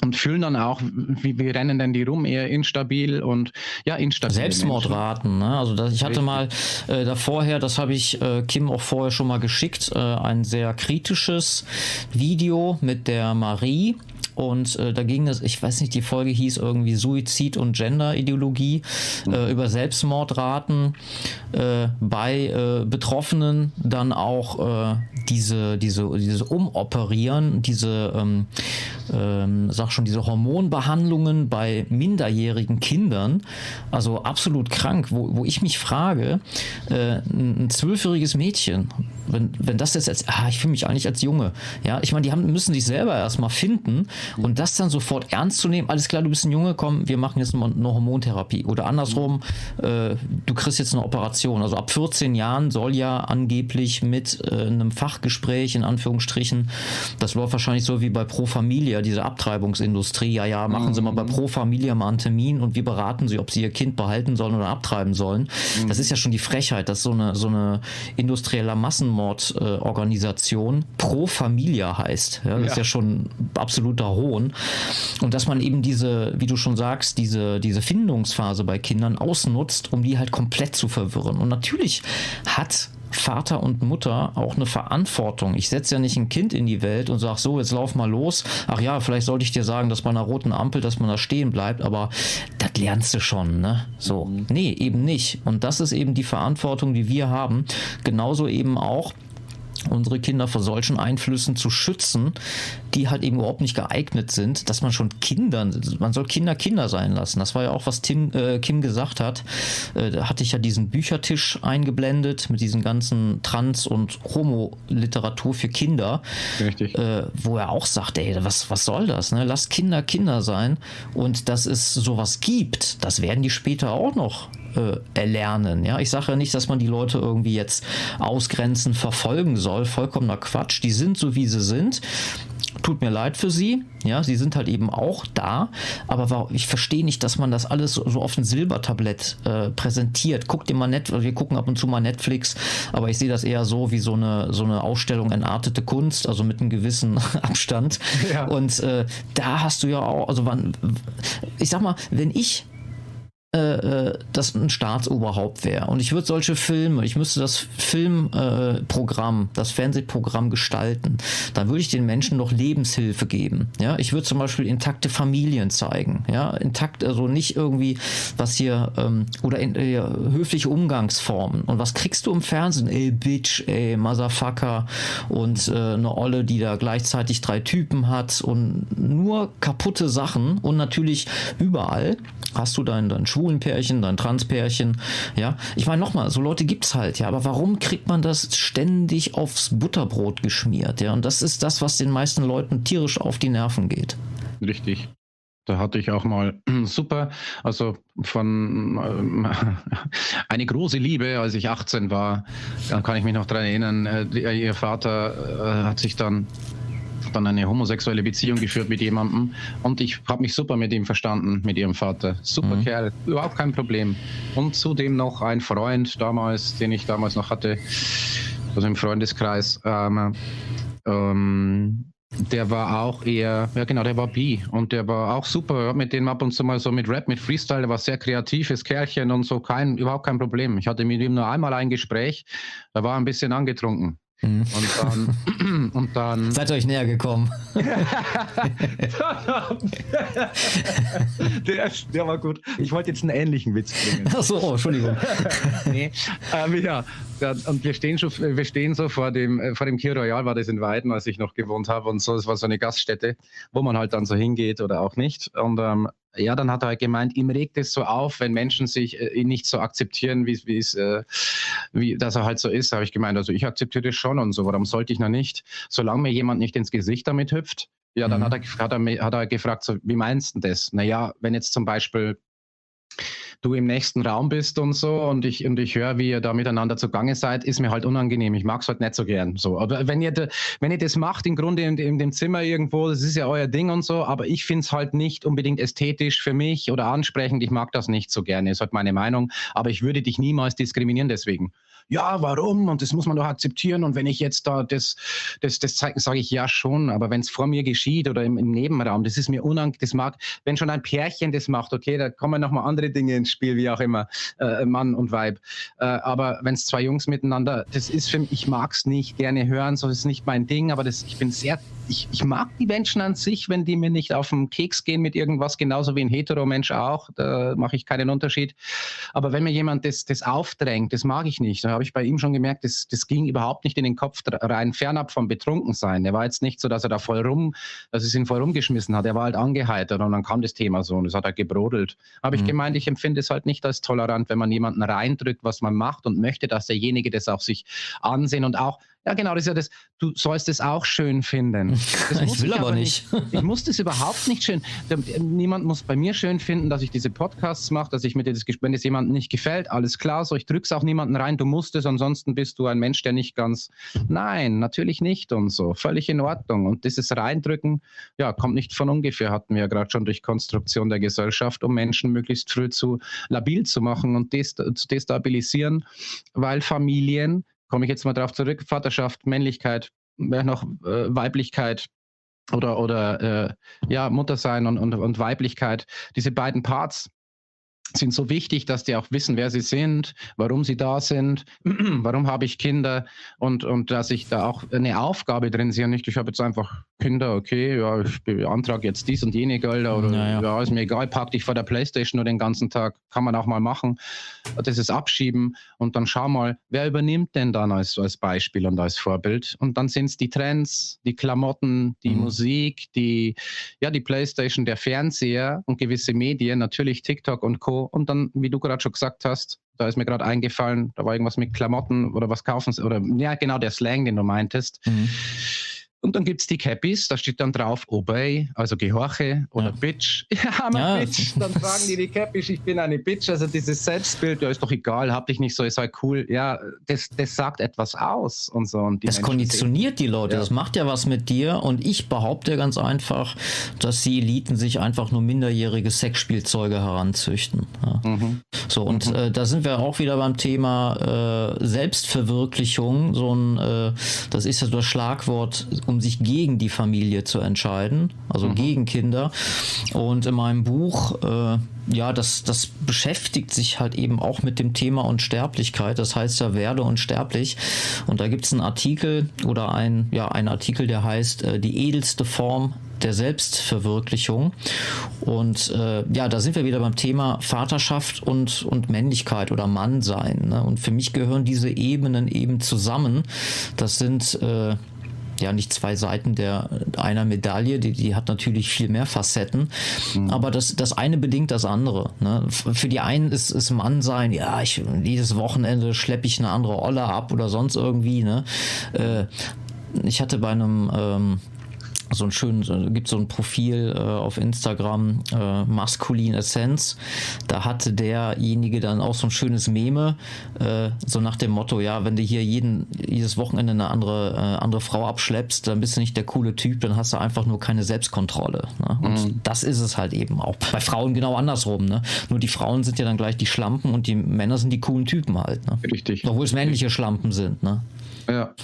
und fühlen dann auch, wie, wie rennen denn die rum, eher instabil und ja, instabil. Selbstmordraten, ne? Also das, ich hatte mal äh, da vorher, das habe ich äh, Kim auch vorher schon mal geschickt, äh, ein sehr kritisches Video mit der Marie und äh, da ging es, ich weiß nicht, die Folge hieß irgendwie Suizid und Gender-Ideologie mhm. äh, über Selbstmordraten äh, bei äh, Betroffenen, dann auch äh, diese, diese, dieses Umoperieren, diese, ähm, ähm, sag schon, diese Hormonbehandlungen bei minderjährigen Kindern, also absolut krank, wo, wo ich mich frage, äh, ein zwölfjähriges Mädchen, wenn, wenn das jetzt als, ah, ich fühle mich eigentlich als Junge, ja, ich meine, die haben, müssen sich selber erstmal finden und das dann sofort ernst zu nehmen, alles klar, du bist ein Junge, komm, wir machen jetzt eine Hormontherapie. Oder andersrum, äh, du kriegst jetzt eine Operation. Also ab 14 Jahren soll ja angeblich mit äh, einem Fachgespräch, in Anführungsstrichen, das läuft wahrscheinlich so wie bei Pro Familia, diese Abtreibungsindustrie, ja, ja, machen mhm. Sie mal bei mhm. Pro Familia mal einen Termin und wir beraten Sie, ob Sie Ihr Kind behalten sollen oder abtreiben sollen. Mhm. Das ist ja schon die Frechheit, dass so eine, so eine industrielle Massenmordorganisation äh, Pro Familia heißt. Ja, das ja. ist ja schon absoluter Hohn. Und dass man eben diese, wie du schon sagst, diese, diese Findungsphase bei Kindern ausnutzt, um die halt komplett zu verwirren. Und natürlich hat Vater und Mutter auch eine Verantwortung. Ich setze ja nicht ein Kind in die Welt und sage so, jetzt lauf mal los. Ach ja, vielleicht sollte ich dir sagen, dass bei einer roten Ampel, dass man da stehen bleibt, aber das lernst du schon, ne? So. Mhm. Nee, eben nicht. Und das ist eben die Verantwortung, die wir haben. Genauso eben auch unsere Kinder vor solchen Einflüssen zu schützen, die halt eben überhaupt nicht geeignet sind, dass man schon Kindern, man soll Kinder Kinder sein lassen. Das war ja auch, was Tim, äh, Kim gesagt hat. Äh, da hatte ich ja diesen Büchertisch eingeblendet mit diesen ganzen Trans- und Homo-Literatur für Kinder, Richtig. Äh, wo er auch sagt, ey, was, was soll das? Ne? Lass Kinder Kinder sein und dass es sowas gibt, das werden die später auch noch erlernen. Ja, ich sage ja nicht, dass man die Leute irgendwie jetzt ausgrenzen, verfolgen soll. Vollkommener Quatsch. Die sind so, wie sie sind. Tut mir leid für sie. Ja, sie sind halt eben auch da. Aber ich verstehe nicht, dass man das alles so auf ein Silbertablett äh, präsentiert. Guckt dir mal Netflix, wir gucken ab und zu mal Netflix, aber ich sehe das eher so wie so eine, so eine Ausstellung entartete Kunst, also mit einem gewissen Abstand. Ja. Und äh, da hast du ja auch, also wann, ich sag mal, wenn ich äh, äh, das ein Staatsoberhaupt wäre und ich würde solche Filme, ich müsste das Filmprogramm, äh, das Fernsehprogramm gestalten, dann würde ich den Menschen noch Lebenshilfe geben. Ja, ich würde zum Beispiel intakte Familien zeigen. Ja, intakt, also nicht irgendwie was hier ähm, oder in, äh, höfliche Umgangsformen. Und was kriegst du im Fernsehen? Ey, Bitch, ey, Motherfucker und äh, eine Olle, die da gleichzeitig drei Typen hat und nur kaputte Sachen und natürlich überall hast du deinen dein schwulen Pärchen, dein Transpärchen. Ja, ich meine nochmal, so Leute gibt's halt, ja, aber warum kriegt man das ständig aufs Butterbrot geschmiert? Ja, und das ist das, was den meisten Leuten tierisch auf die Nerven geht. Richtig. Da hatte ich auch mal super, also von äh, eine große Liebe, als ich 18 war. Da kann ich mich noch daran erinnern, äh, ihr Vater äh, hat sich dann dann eine homosexuelle Beziehung geführt mit jemandem und ich habe mich super mit ihm verstanden, mit ihrem Vater. Super mhm. Kerl, überhaupt kein Problem. Und zudem noch ein Freund damals, den ich damals noch hatte, also im Freundeskreis. Ähm, ähm, der war auch eher, ja genau, der war bi und der war auch super. Mit dem ab und zu mal so mit Rap, mit Freestyle, der war sehr kreatives Kerlchen und so, kein, überhaupt kein Problem. Ich hatte mit ihm nur einmal ein Gespräch, da war ein bisschen angetrunken. Mhm. Und dann, und dann. Seid euch näher gekommen. der, der, war gut. Ich wollte jetzt einen ähnlichen Witz bringen. Ach so, Entschuldigung. nee, ähm, ja, und wir stehen schon, wir stehen so vor dem, äh, vor dem Kier Royal, war das in Weiden, als ich noch gewohnt habe und so. Es war so eine Gaststätte, wo man halt dann so hingeht oder auch nicht. Und ähm, ja, dann hat er halt gemeint, ihm regt es so auf, wenn Menschen sich äh, ihn nicht so akzeptieren, wie es, äh, wie dass er halt so ist. Habe ich gemeint, also ich akzeptiere das schon und so, warum sollte ich noch nicht? Solange mir jemand nicht ins Gesicht damit hüpft, ja, dann mhm. hat, er, hat, er, hat er gefragt, so, wie meinst du das? Naja, wenn jetzt zum Beispiel du im nächsten Raum bist und so und ich, und ich höre, wie ihr da miteinander zugange seid, ist mir halt unangenehm. Ich mag es halt nicht so gern. So. Aber wenn ihr, wenn ihr das macht, im Grunde in, in dem Zimmer irgendwo, das ist ja euer Ding und so, aber ich finde es halt nicht unbedingt ästhetisch für mich oder ansprechend. Ich mag das nicht so gerne, ist halt meine Meinung. Aber ich würde dich niemals diskriminieren deswegen ja, warum? Und das muss man doch akzeptieren. Und wenn ich jetzt da das, das, das zeige, sage ich ja schon. Aber wenn es vor mir geschieht oder im, im, Nebenraum, das ist mir unangenehm. Das mag, wenn schon ein Pärchen das macht, okay, da kommen nochmal andere Dinge ins Spiel, wie auch immer, äh, Mann und Weib. Äh, aber wenn es zwei Jungs miteinander, das ist für mich, ich mag es nicht gerne hören, so ist nicht mein Ding, aber das, ich bin sehr, ich, ich mag die Menschen an sich, wenn die mir nicht auf den Keks gehen mit irgendwas, genauso wie ein Hetero-Mensch auch, da mache ich keinen Unterschied. Aber wenn mir jemand das, das aufdrängt, das mag ich nicht. Da habe ich bei ihm schon gemerkt, das, das ging überhaupt nicht in den Kopf rein, fernab vom Betrunkensein. Er war jetzt nicht so, dass er da voll rum, dass es ihn voll rumgeschmissen hat. Er war halt angeheitert und dann kam das Thema so und es hat er gebrodelt. Habe mhm. ich gemeint, ich empfinde es halt nicht als tolerant, wenn man jemanden reindrückt, was man macht und möchte, dass derjenige das auch sich ansehen und auch ja, genau, das ist ja das. Du sollst es auch schön finden. ich will aber nicht. nicht. Ich muss das überhaupt nicht schön. Niemand muss bei mir schön finden, dass ich diese Podcasts mache, dass ich mir das, wenn es jemandem nicht gefällt, alles klar, so ich drück's auch niemanden rein, du musst es, ansonsten bist du ein Mensch, der nicht ganz. Nein, natürlich nicht und so. Völlig in Ordnung. Und dieses Reindrücken, ja, kommt nicht von ungefähr, hatten wir ja gerade schon durch Konstruktion der Gesellschaft, um Menschen möglichst früh zu labil zu machen und zu destabilisieren, weil Familien komme ich jetzt mal darauf zurück, Vaterschaft, Männlichkeit, noch äh, Weiblichkeit oder, oder äh, ja, Muttersein und, und, und Weiblichkeit, diese beiden Parts sind so wichtig, dass die auch wissen, wer sie sind, warum sie da sind, warum habe ich Kinder und, und dass ich da auch eine Aufgabe drin sehe. Nicht, ich habe jetzt einfach Kinder, okay, ja, ich beantrage jetzt dies und jene Gelder oder naja. ja, ist mir egal, pack dich vor der Playstation nur den ganzen Tag, kann man auch mal machen. Das ist abschieben und dann schau mal, wer übernimmt denn dann als, als Beispiel und als Vorbild? Und dann sind es die Trends, die Klamotten, die mhm. Musik, die, ja, die Playstation, der Fernseher und gewisse Medien, natürlich TikTok und Co und dann, wie du gerade schon gesagt hast, da ist mir gerade eingefallen, da war irgendwas mit Klamotten oder was kaufen sie, oder ja, genau der Slang, den du meintest. Mhm. Und dann gibt es die Cappies, da steht dann drauf Obey, also gehorche oder ja. Bitch. Ja, mein ja. Bitch. Dann sagen die die Cappies, ich bin eine Bitch. Also dieses Selbstbild, ja, ist doch egal, hab dich nicht so, ist halt cool. Ja, das, das sagt etwas aus und so. Und das Menschen konditioniert sehen. die Leute, ja. das macht ja was mit dir. Und ich behaupte ganz einfach, dass die Eliten sich einfach nur minderjährige Sexspielzeuge heranzüchten. Ja. Mhm. So, und mhm. äh, da sind wir auch wieder beim Thema äh, Selbstverwirklichung. So ein, äh, das ist ja das Schlagwort um sich gegen die Familie zu entscheiden, also mhm. gegen Kinder. Und in meinem Buch, äh, ja, das, das beschäftigt sich halt eben auch mit dem Thema Unsterblichkeit. Das heißt ja Werde unsterblich. Und da gibt es einen Artikel oder ein, ja, ein Artikel, der heißt äh, Die edelste Form der Selbstverwirklichung. Und äh, ja, da sind wir wieder beim Thema Vaterschaft und, und Männlichkeit oder Mannsein. Ne? Und für mich gehören diese Ebenen eben zusammen. Das sind äh, ja nicht zwei Seiten der einer Medaille, die, die hat natürlich viel mehr Facetten, mhm. aber das, das eine bedingt das andere. Ne? Für die einen ist, ist Mann sein, ja, ich, jedes Wochenende schleppe ich eine andere Olle ab oder sonst irgendwie. Ne? Äh, ich hatte bei einem ähm, so ein schön, gibt so ein Profil äh, auf Instagram, äh, Maskulin Essence. Da hatte derjenige dann auch so ein schönes Meme, äh, so nach dem Motto, ja, wenn du hier jeden, jedes Wochenende eine andere, äh, andere Frau abschleppst, dann bist du nicht der coole Typ, dann hast du einfach nur keine Selbstkontrolle. Ne? Und mhm. das ist es halt eben auch. Bei Frauen genau andersrum. Ne? Nur die Frauen sind ja dann gleich die Schlampen und die Männer sind die coolen Typen halt. Ne? Richtig. Obwohl es männliche Schlampen sind. Ne? Ja,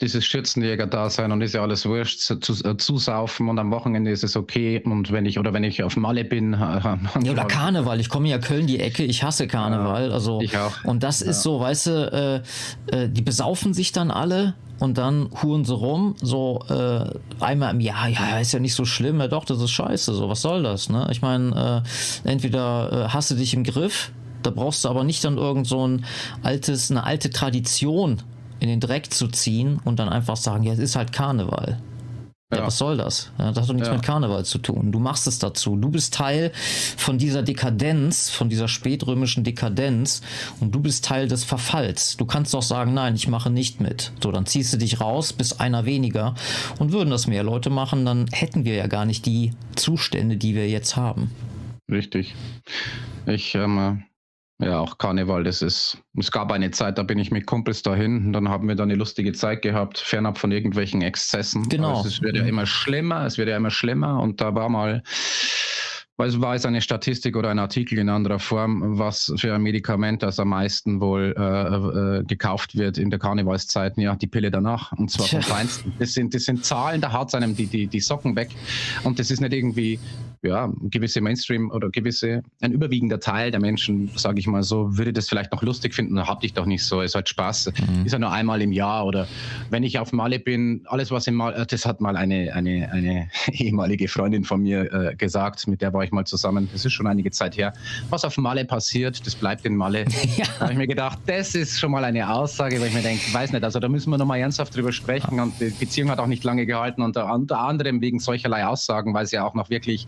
dieses Schützenjäger-Dasein und ist ja alles wurscht, zu, zu, äh, zusaufen und am Wochenende ist es okay und wenn ich, oder wenn ich auf Malle bin. ja, oder Karneval, ich komme ja Köln die Ecke, ich hasse Karneval. Also, ich auch. Und das ist ja. so, weißt du, äh, äh, die besaufen sich dann alle und dann huren sie rum, so äh, einmal im Jahr, ja, ist ja nicht so schlimm, ja doch, das ist scheiße, so, was soll das, ne? Ich meine, äh, entweder äh, hast du dich im Griff, da brauchst du aber nicht dann irgend so ein altes, eine alte Tradition in den Dreck zu ziehen und dann einfach sagen, ja, es ist halt Karneval. Ja, ja was soll das? Das hat doch nichts ja. mit Karneval zu tun. Du machst es dazu. Du bist Teil von dieser Dekadenz, von dieser spätrömischen Dekadenz und du bist Teil des Verfalls. Du kannst doch sagen, nein, ich mache nicht mit. So, dann ziehst du dich raus, bist einer weniger. Und würden das mehr Leute machen, dann hätten wir ja gar nicht die Zustände, die wir jetzt haben. Richtig. Ich ähm, ja, auch Karneval, das ist, es gab eine Zeit, da bin ich mit Kumpels dahin und dann haben wir da eine lustige Zeit gehabt, fernab von irgendwelchen Exzessen. Genau. Aber es wird ja mhm. immer schlimmer, es wird ja immer schlimmer und da war mal, weil es war es eine Statistik oder ein Artikel in anderer Form, was für ein Medikament das am meisten wohl äh, äh, gekauft wird in der Karnevalszeit, ja, die Pille danach. Und zwar vom Feinsten. Das sind, das sind Zahlen, da haut einem die, die, die Socken weg. Und das ist nicht irgendwie ja, gewisse Mainstream oder gewisse, ein überwiegender Teil der Menschen, sage ich mal so, würde das vielleicht noch lustig finden, hab dich doch nicht so, es hat Spaß, mhm. ist ja nur einmal im Jahr oder wenn ich auf Male bin, alles was im Male, äh, das hat mal eine, eine, eine ehemalige Freundin von mir äh, gesagt, mit der war ich mal zusammen, das ist schon einige Zeit her, was auf Male passiert, das bleibt in Male. Ja. Da habe ich mir gedacht, das ist schon mal eine Aussage, weil ich mir denke, weiß nicht, also da müssen wir nochmal ernsthaft drüber sprechen und die Beziehung hat auch nicht lange gehalten, unter, unter anderem wegen solcherlei Aussagen, weil sie ja auch noch wirklich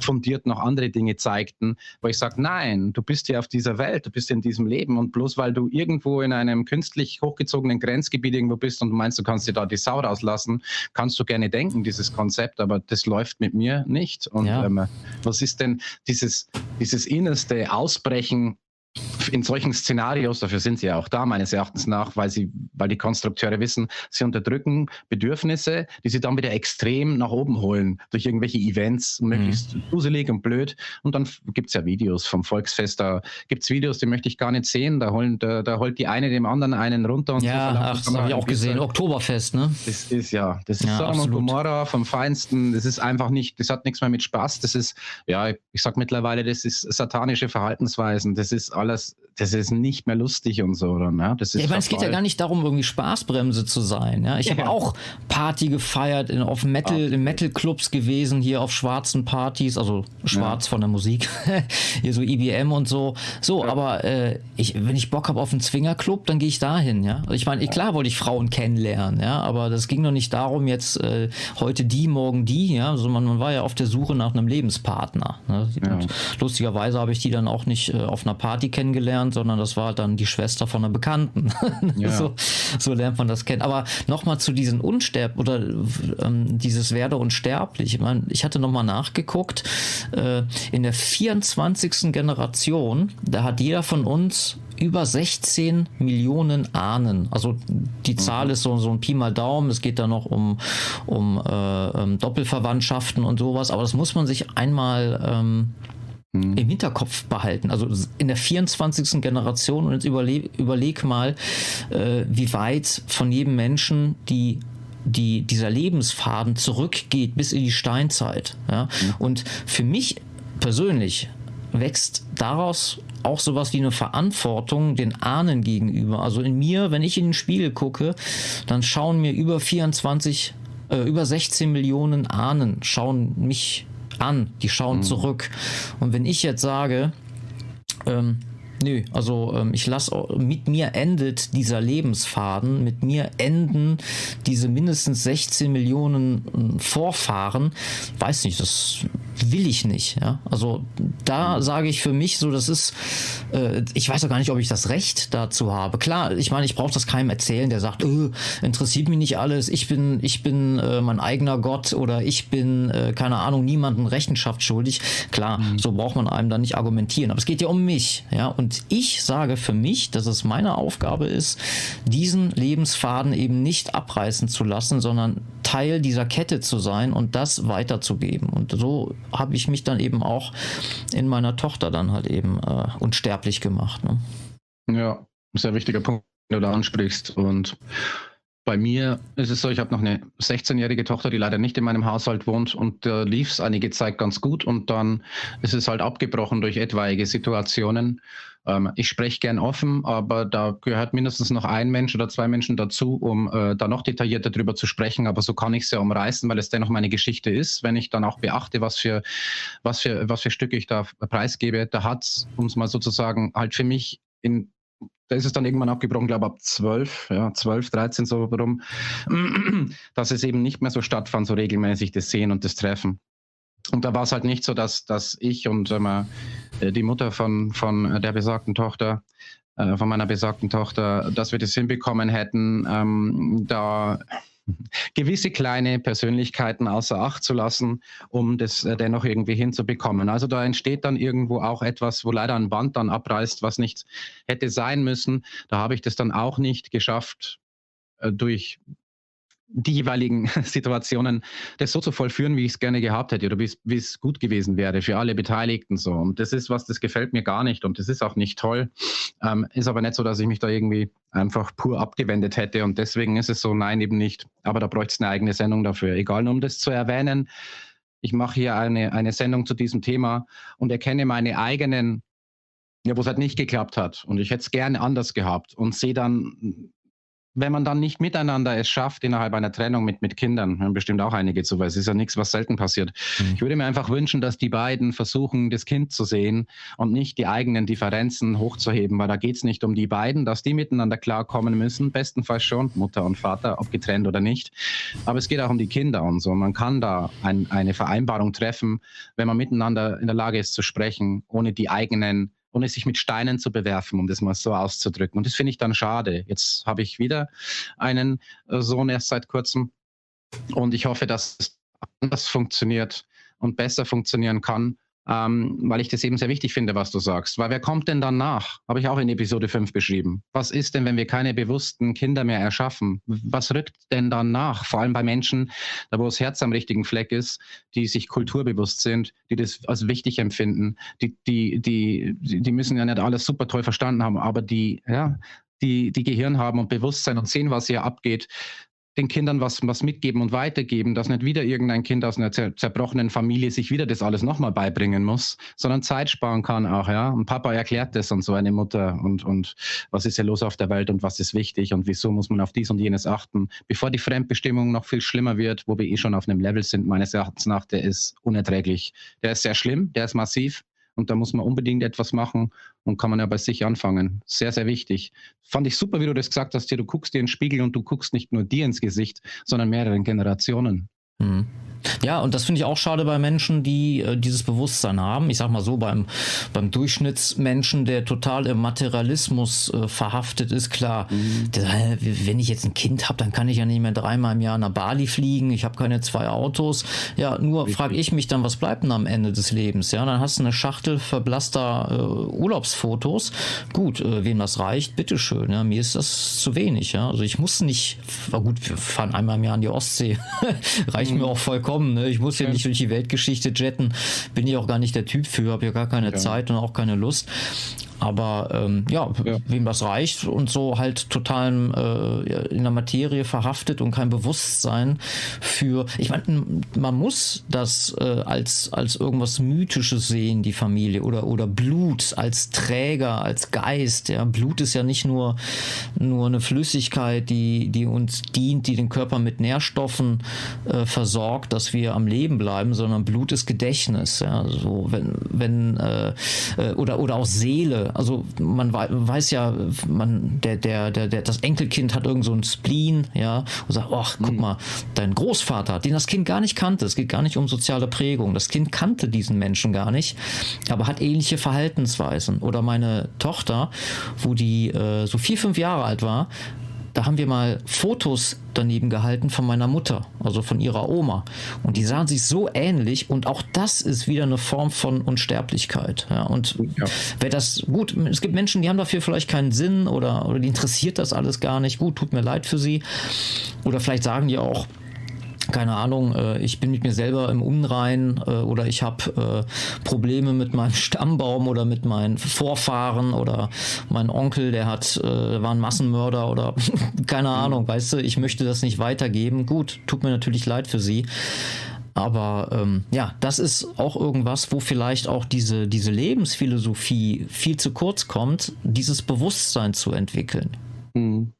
fundiert noch andere Dinge zeigten, wo ich sage, nein, du bist hier auf dieser Welt, du bist in diesem Leben und bloß weil du irgendwo in einem künstlich hochgezogenen Grenzgebiet irgendwo bist und du meinst, du kannst dir da die Sau rauslassen, kannst du gerne denken, dieses Konzept, aber das läuft mit mir nicht. Und ja. ähm, was ist denn dieses, dieses innerste Ausbrechen in solchen Szenarios, dafür sind sie ja auch da, meines Erachtens nach, weil sie, weil die Konstrukteure wissen, sie unterdrücken Bedürfnisse, die sie dann wieder extrem nach oben holen durch irgendwelche Events, möglichst mhm. und blöd. Und dann gibt es ja Videos vom Volksfest, da gibt es Videos, die möchte ich gar nicht sehen. Da, holen, da, da holt die eine dem anderen einen runter und ja, ach, das habe ich auch gesehen. Oktoberfest, ne? Das ist ja, das ist ja, Sodom und Gomorra vom Feinsten. Das ist einfach nicht, das hat nichts mehr mit Spaß. Das ist, ja, ich sag mittlerweile, das ist satanische Verhaltensweisen. Das ist alles, das ist nicht mehr lustig und so, oder? Ne? Das ist ja, ich meine, es geht ja gar nicht darum, irgendwie Spaßbremse zu sein. Ja? Ich ja. habe auch Party gefeiert, in, auf Metal, ja. in Metal-Clubs gewesen, hier auf schwarzen Partys, also schwarz ja. von der Musik, hier so IBM und so. So, aber äh, ich, wenn ich Bock habe auf einen Zwingerclub, dann gehe ich dahin, ja. Also ich meine, klar wollte ich Frauen kennenlernen, ja, aber das ging doch nicht darum, jetzt äh, heute die, morgen die, ja. Also man, man war ja auf der Suche nach einem Lebenspartner. Ne? lustigerweise habe ich die dann auch nicht äh, auf einer Party kennengelernt, sondern das war dann die Schwester von einer Bekannten. Ja. so, so, lernt man das kennen. Aber nochmal zu diesen Unsterb oder ähm, dieses Werde unsterblich. Ich, mein, ich hatte nochmal nachgeguckt. Äh, in der 24. Generation, da hat jeder von uns über 16 Millionen Ahnen. Also die Zahl mhm. ist so, so ein Pi mal Daumen. Es geht da noch um, um äh, ähm, Doppelverwandtschaften und sowas. Aber das muss man sich einmal ähm, hm. im Hinterkopf behalten. Also in der 24. Generation und jetzt überleg, überleg mal, äh, wie weit von jedem Menschen die die, dieser Lebensfaden zurückgeht bis in die Steinzeit. Ja? Mhm. Und für mich persönlich wächst daraus auch sowas wie eine Verantwortung den Ahnen gegenüber. Also in mir, wenn ich in den Spiegel gucke, dann schauen mir über 24, äh, über 16 Millionen Ahnen schauen mich an, die schauen mhm. zurück. Und wenn ich jetzt sage, ähm, Nö, also ähm, ich lasse, mit mir endet dieser Lebensfaden, mit mir enden diese mindestens 16 Millionen äh, Vorfahren. Weiß nicht, das will ich nicht. Ja? Also da sage ich für mich so, das ist, äh, ich weiß auch gar nicht, ob ich das Recht dazu habe. Klar, ich meine, ich brauche das keinem erzählen, der sagt, äh, interessiert mich nicht alles, ich bin, ich bin äh, mein eigener Gott oder ich bin, äh, keine Ahnung, niemandem Rechenschaft schuldig. Klar, mhm. so braucht man einem da nicht argumentieren. Aber es geht ja um mich. Ja? Und ich sage für mich, dass es meine Aufgabe ist, diesen Lebensfaden eben nicht abreißen zu lassen, sondern Teil dieser Kette zu sein und das weiterzugeben. Und so habe ich mich dann eben auch in meiner Tochter dann halt eben äh, unsterblich gemacht. Ne? Ja, sehr wichtiger Punkt, den du da ansprichst. Und bei mir ist es so, ich habe noch eine 16-jährige Tochter, die leider nicht in meinem Haushalt wohnt und da äh, lief es einige Zeit ganz gut und dann ist es halt abgebrochen durch etwaige Situationen. Ähm, ich spreche gern offen, aber da gehört mindestens noch ein Mensch oder zwei Menschen dazu, um äh, da noch detaillierter drüber zu sprechen. Aber so kann ich es ja umreißen, weil es dennoch meine Geschichte ist. Wenn ich dann auch beachte, was für, was für, was für Stücke ich da preisgebe, da hat es, um es mal sozusagen halt für mich in da ist es dann irgendwann abgebrochen, glaube ab 12, ja, 12, 13 so rum, dass es eben nicht mehr so stattfand, so regelmäßig das Sehen und das Treffen. Und da war es halt nicht so, dass, dass ich und ähm, die Mutter von, von der besagten Tochter, äh, von meiner besagten Tochter, dass wir das hinbekommen hätten, ähm, da gewisse kleine Persönlichkeiten außer Acht zu lassen, um das äh, dennoch irgendwie hinzubekommen. Also da entsteht dann irgendwo auch etwas, wo leider ein Band dann abreißt, was nicht hätte sein müssen. Da habe ich das dann auch nicht geschafft, äh, durch die jeweiligen Situationen das so zu vollführen, wie ich es gerne gehabt hätte oder wie es gut gewesen wäre für alle Beteiligten so. Und das ist was, das gefällt mir gar nicht und das ist auch nicht toll. Ähm, ist aber nicht so, dass ich mich da irgendwie einfach pur abgewendet hätte und deswegen ist es so, nein, eben nicht. Aber da bräuchte es eine eigene Sendung dafür. Egal, um das zu erwähnen, ich mache hier eine, eine Sendung zu diesem Thema und erkenne meine eigenen ja, wo es halt nicht geklappt hat. Und ich hätte es gerne anders gehabt und sehe dann wenn man dann nicht miteinander es schafft, innerhalb einer Trennung mit, mit Kindern, haben bestimmt auch einige zu, weil es ist ja nichts, was selten passiert. Mhm. Ich würde mir einfach wünschen, dass die beiden versuchen, das Kind zu sehen und nicht die eigenen Differenzen hochzuheben, weil da geht es nicht um die beiden, dass die miteinander klarkommen müssen, bestenfalls schon, Mutter und Vater, ob getrennt oder nicht. Aber es geht auch um die Kinder und so. Man kann da ein, eine Vereinbarung treffen, wenn man miteinander in der Lage ist zu sprechen, ohne die eigenen ohne sich mit Steinen zu bewerfen, um das mal so auszudrücken. Und das finde ich dann schade. Jetzt habe ich wieder einen äh, Sohn erst seit kurzem und ich hoffe, dass es anders funktioniert und besser funktionieren kann ähm, weil ich das eben sehr wichtig finde, was du sagst. Weil wer kommt denn danach? Habe ich auch in Episode 5 beschrieben. Was ist denn, wenn wir keine bewussten Kinder mehr erschaffen? Was rückt denn dann nach? Vor allem bei Menschen, da wo das Herz am richtigen Fleck ist, die sich kulturbewusst sind, die das als wichtig empfinden, die, die, die, die müssen ja nicht alles super toll verstanden haben, aber die, ja, die, die Gehirn haben und Bewusstsein und sehen, was hier abgeht, den Kindern was, was mitgeben und weitergeben, dass nicht wieder irgendein Kind aus einer zer zerbrochenen Familie sich wieder das alles nochmal beibringen muss, sondern Zeit sparen kann auch, ja. Und Papa erklärt das und so eine Mutter und, und was ist ja los auf der Welt und was ist wichtig und wieso muss man auf dies und jenes achten, bevor die Fremdbestimmung noch viel schlimmer wird, wo wir eh schon auf einem Level sind, meines Erachtens nach, der ist unerträglich. Der ist sehr schlimm, der ist massiv, und da muss man unbedingt etwas machen und kann man ja bei sich anfangen. Sehr, sehr wichtig. Fand ich super, wie du das gesagt hast, hier, du guckst dir in den Spiegel und du guckst nicht nur dir ins Gesicht, sondern mehreren Generationen. Mhm. Ja, und das finde ich auch schade bei Menschen, die äh, dieses Bewusstsein haben. Ich sag mal so, beim, beim Durchschnittsmenschen, der total im Materialismus äh, verhaftet ist, klar, mhm. der, wenn ich jetzt ein Kind habe, dann kann ich ja nicht mehr dreimal im Jahr nach Bali fliegen, ich habe keine zwei Autos. Ja, nur frage ich mich dann, was bleibt denn am Ende des Lebens? Ja, dann hast du eine Schachtel verblasster äh, Urlaubsfotos. Gut, äh, wem das reicht, bitteschön. Ja, mir ist das zu wenig. Ja, also ich muss nicht, war gut, wir fahren einmal im Jahr an die Ostsee. reicht mhm. mir auch vollkommen kommen. Ne? Ich muss ja nicht durch die Weltgeschichte jetten. Bin ich auch gar nicht der Typ für, habe ja gar keine ja. Zeit und auch keine Lust. Aber ähm, ja, ja, wem das reicht und so halt total äh, in der Materie verhaftet und kein Bewusstsein für. Ich meine, man muss das äh, als, als irgendwas Mythisches sehen, die Familie, oder, oder Blut als Träger, als Geist. Ja, Blut ist ja nicht nur, nur eine Flüssigkeit, die, die uns dient, die den Körper mit Nährstoffen äh, versorgt, dass wir am Leben bleiben, sondern Blut ist Gedächtnis. Ja, so wenn, wenn äh, äh oder, oder auch Seele also man weiß ja, man, der, der, der, der, das Enkelkind hat irgend so ein Spleen, ja, und sagt, ach, guck mhm. mal, dein Großvater, den das Kind gar nicht kannte, es geht gar nicht um soziale Prägung. Das Kind kannte diesen Menschen gar nicht, aber hat ähnliche Verhaltensweisen. Oder meine Tochter, wo die äh, so vier, fünf Jahre alt war, da haben wir mal Fotos daneben gehalten von meiner Mutter, also von ihrer Oma. Und die sahen sich so ähnlich und auch das ist wieder eine Form von Unsterblichkeit. Ja, und ja. wer das, gut, es gibt Menschen, die haben dafür vielleicht keinen Sinn oder, oder die interessiert das alles gar nicht. Gut, tut mir leid für sie. Oder vielleicht sagen die auch, keine Ahnung, äh, ich bin mit mir selber im Unrein äh, oder ich habe äh, Probleme mit meinem Stammbaum oder mit meinen Vorfahren oder mein Onkel, der hat, war ein Massenmörder oder keine mhm. Ahnung, weißt du, ich möchte das nicht weitergeben. Gut, tut mir natürlich leid für sie. Aber ähm, ja, das ist auch irgendwas, wo vielleicht auch diese, diese Lebensphilosophie viel zu kurz kommt, dieses Bewusstsein zu entwickeln. Mhm.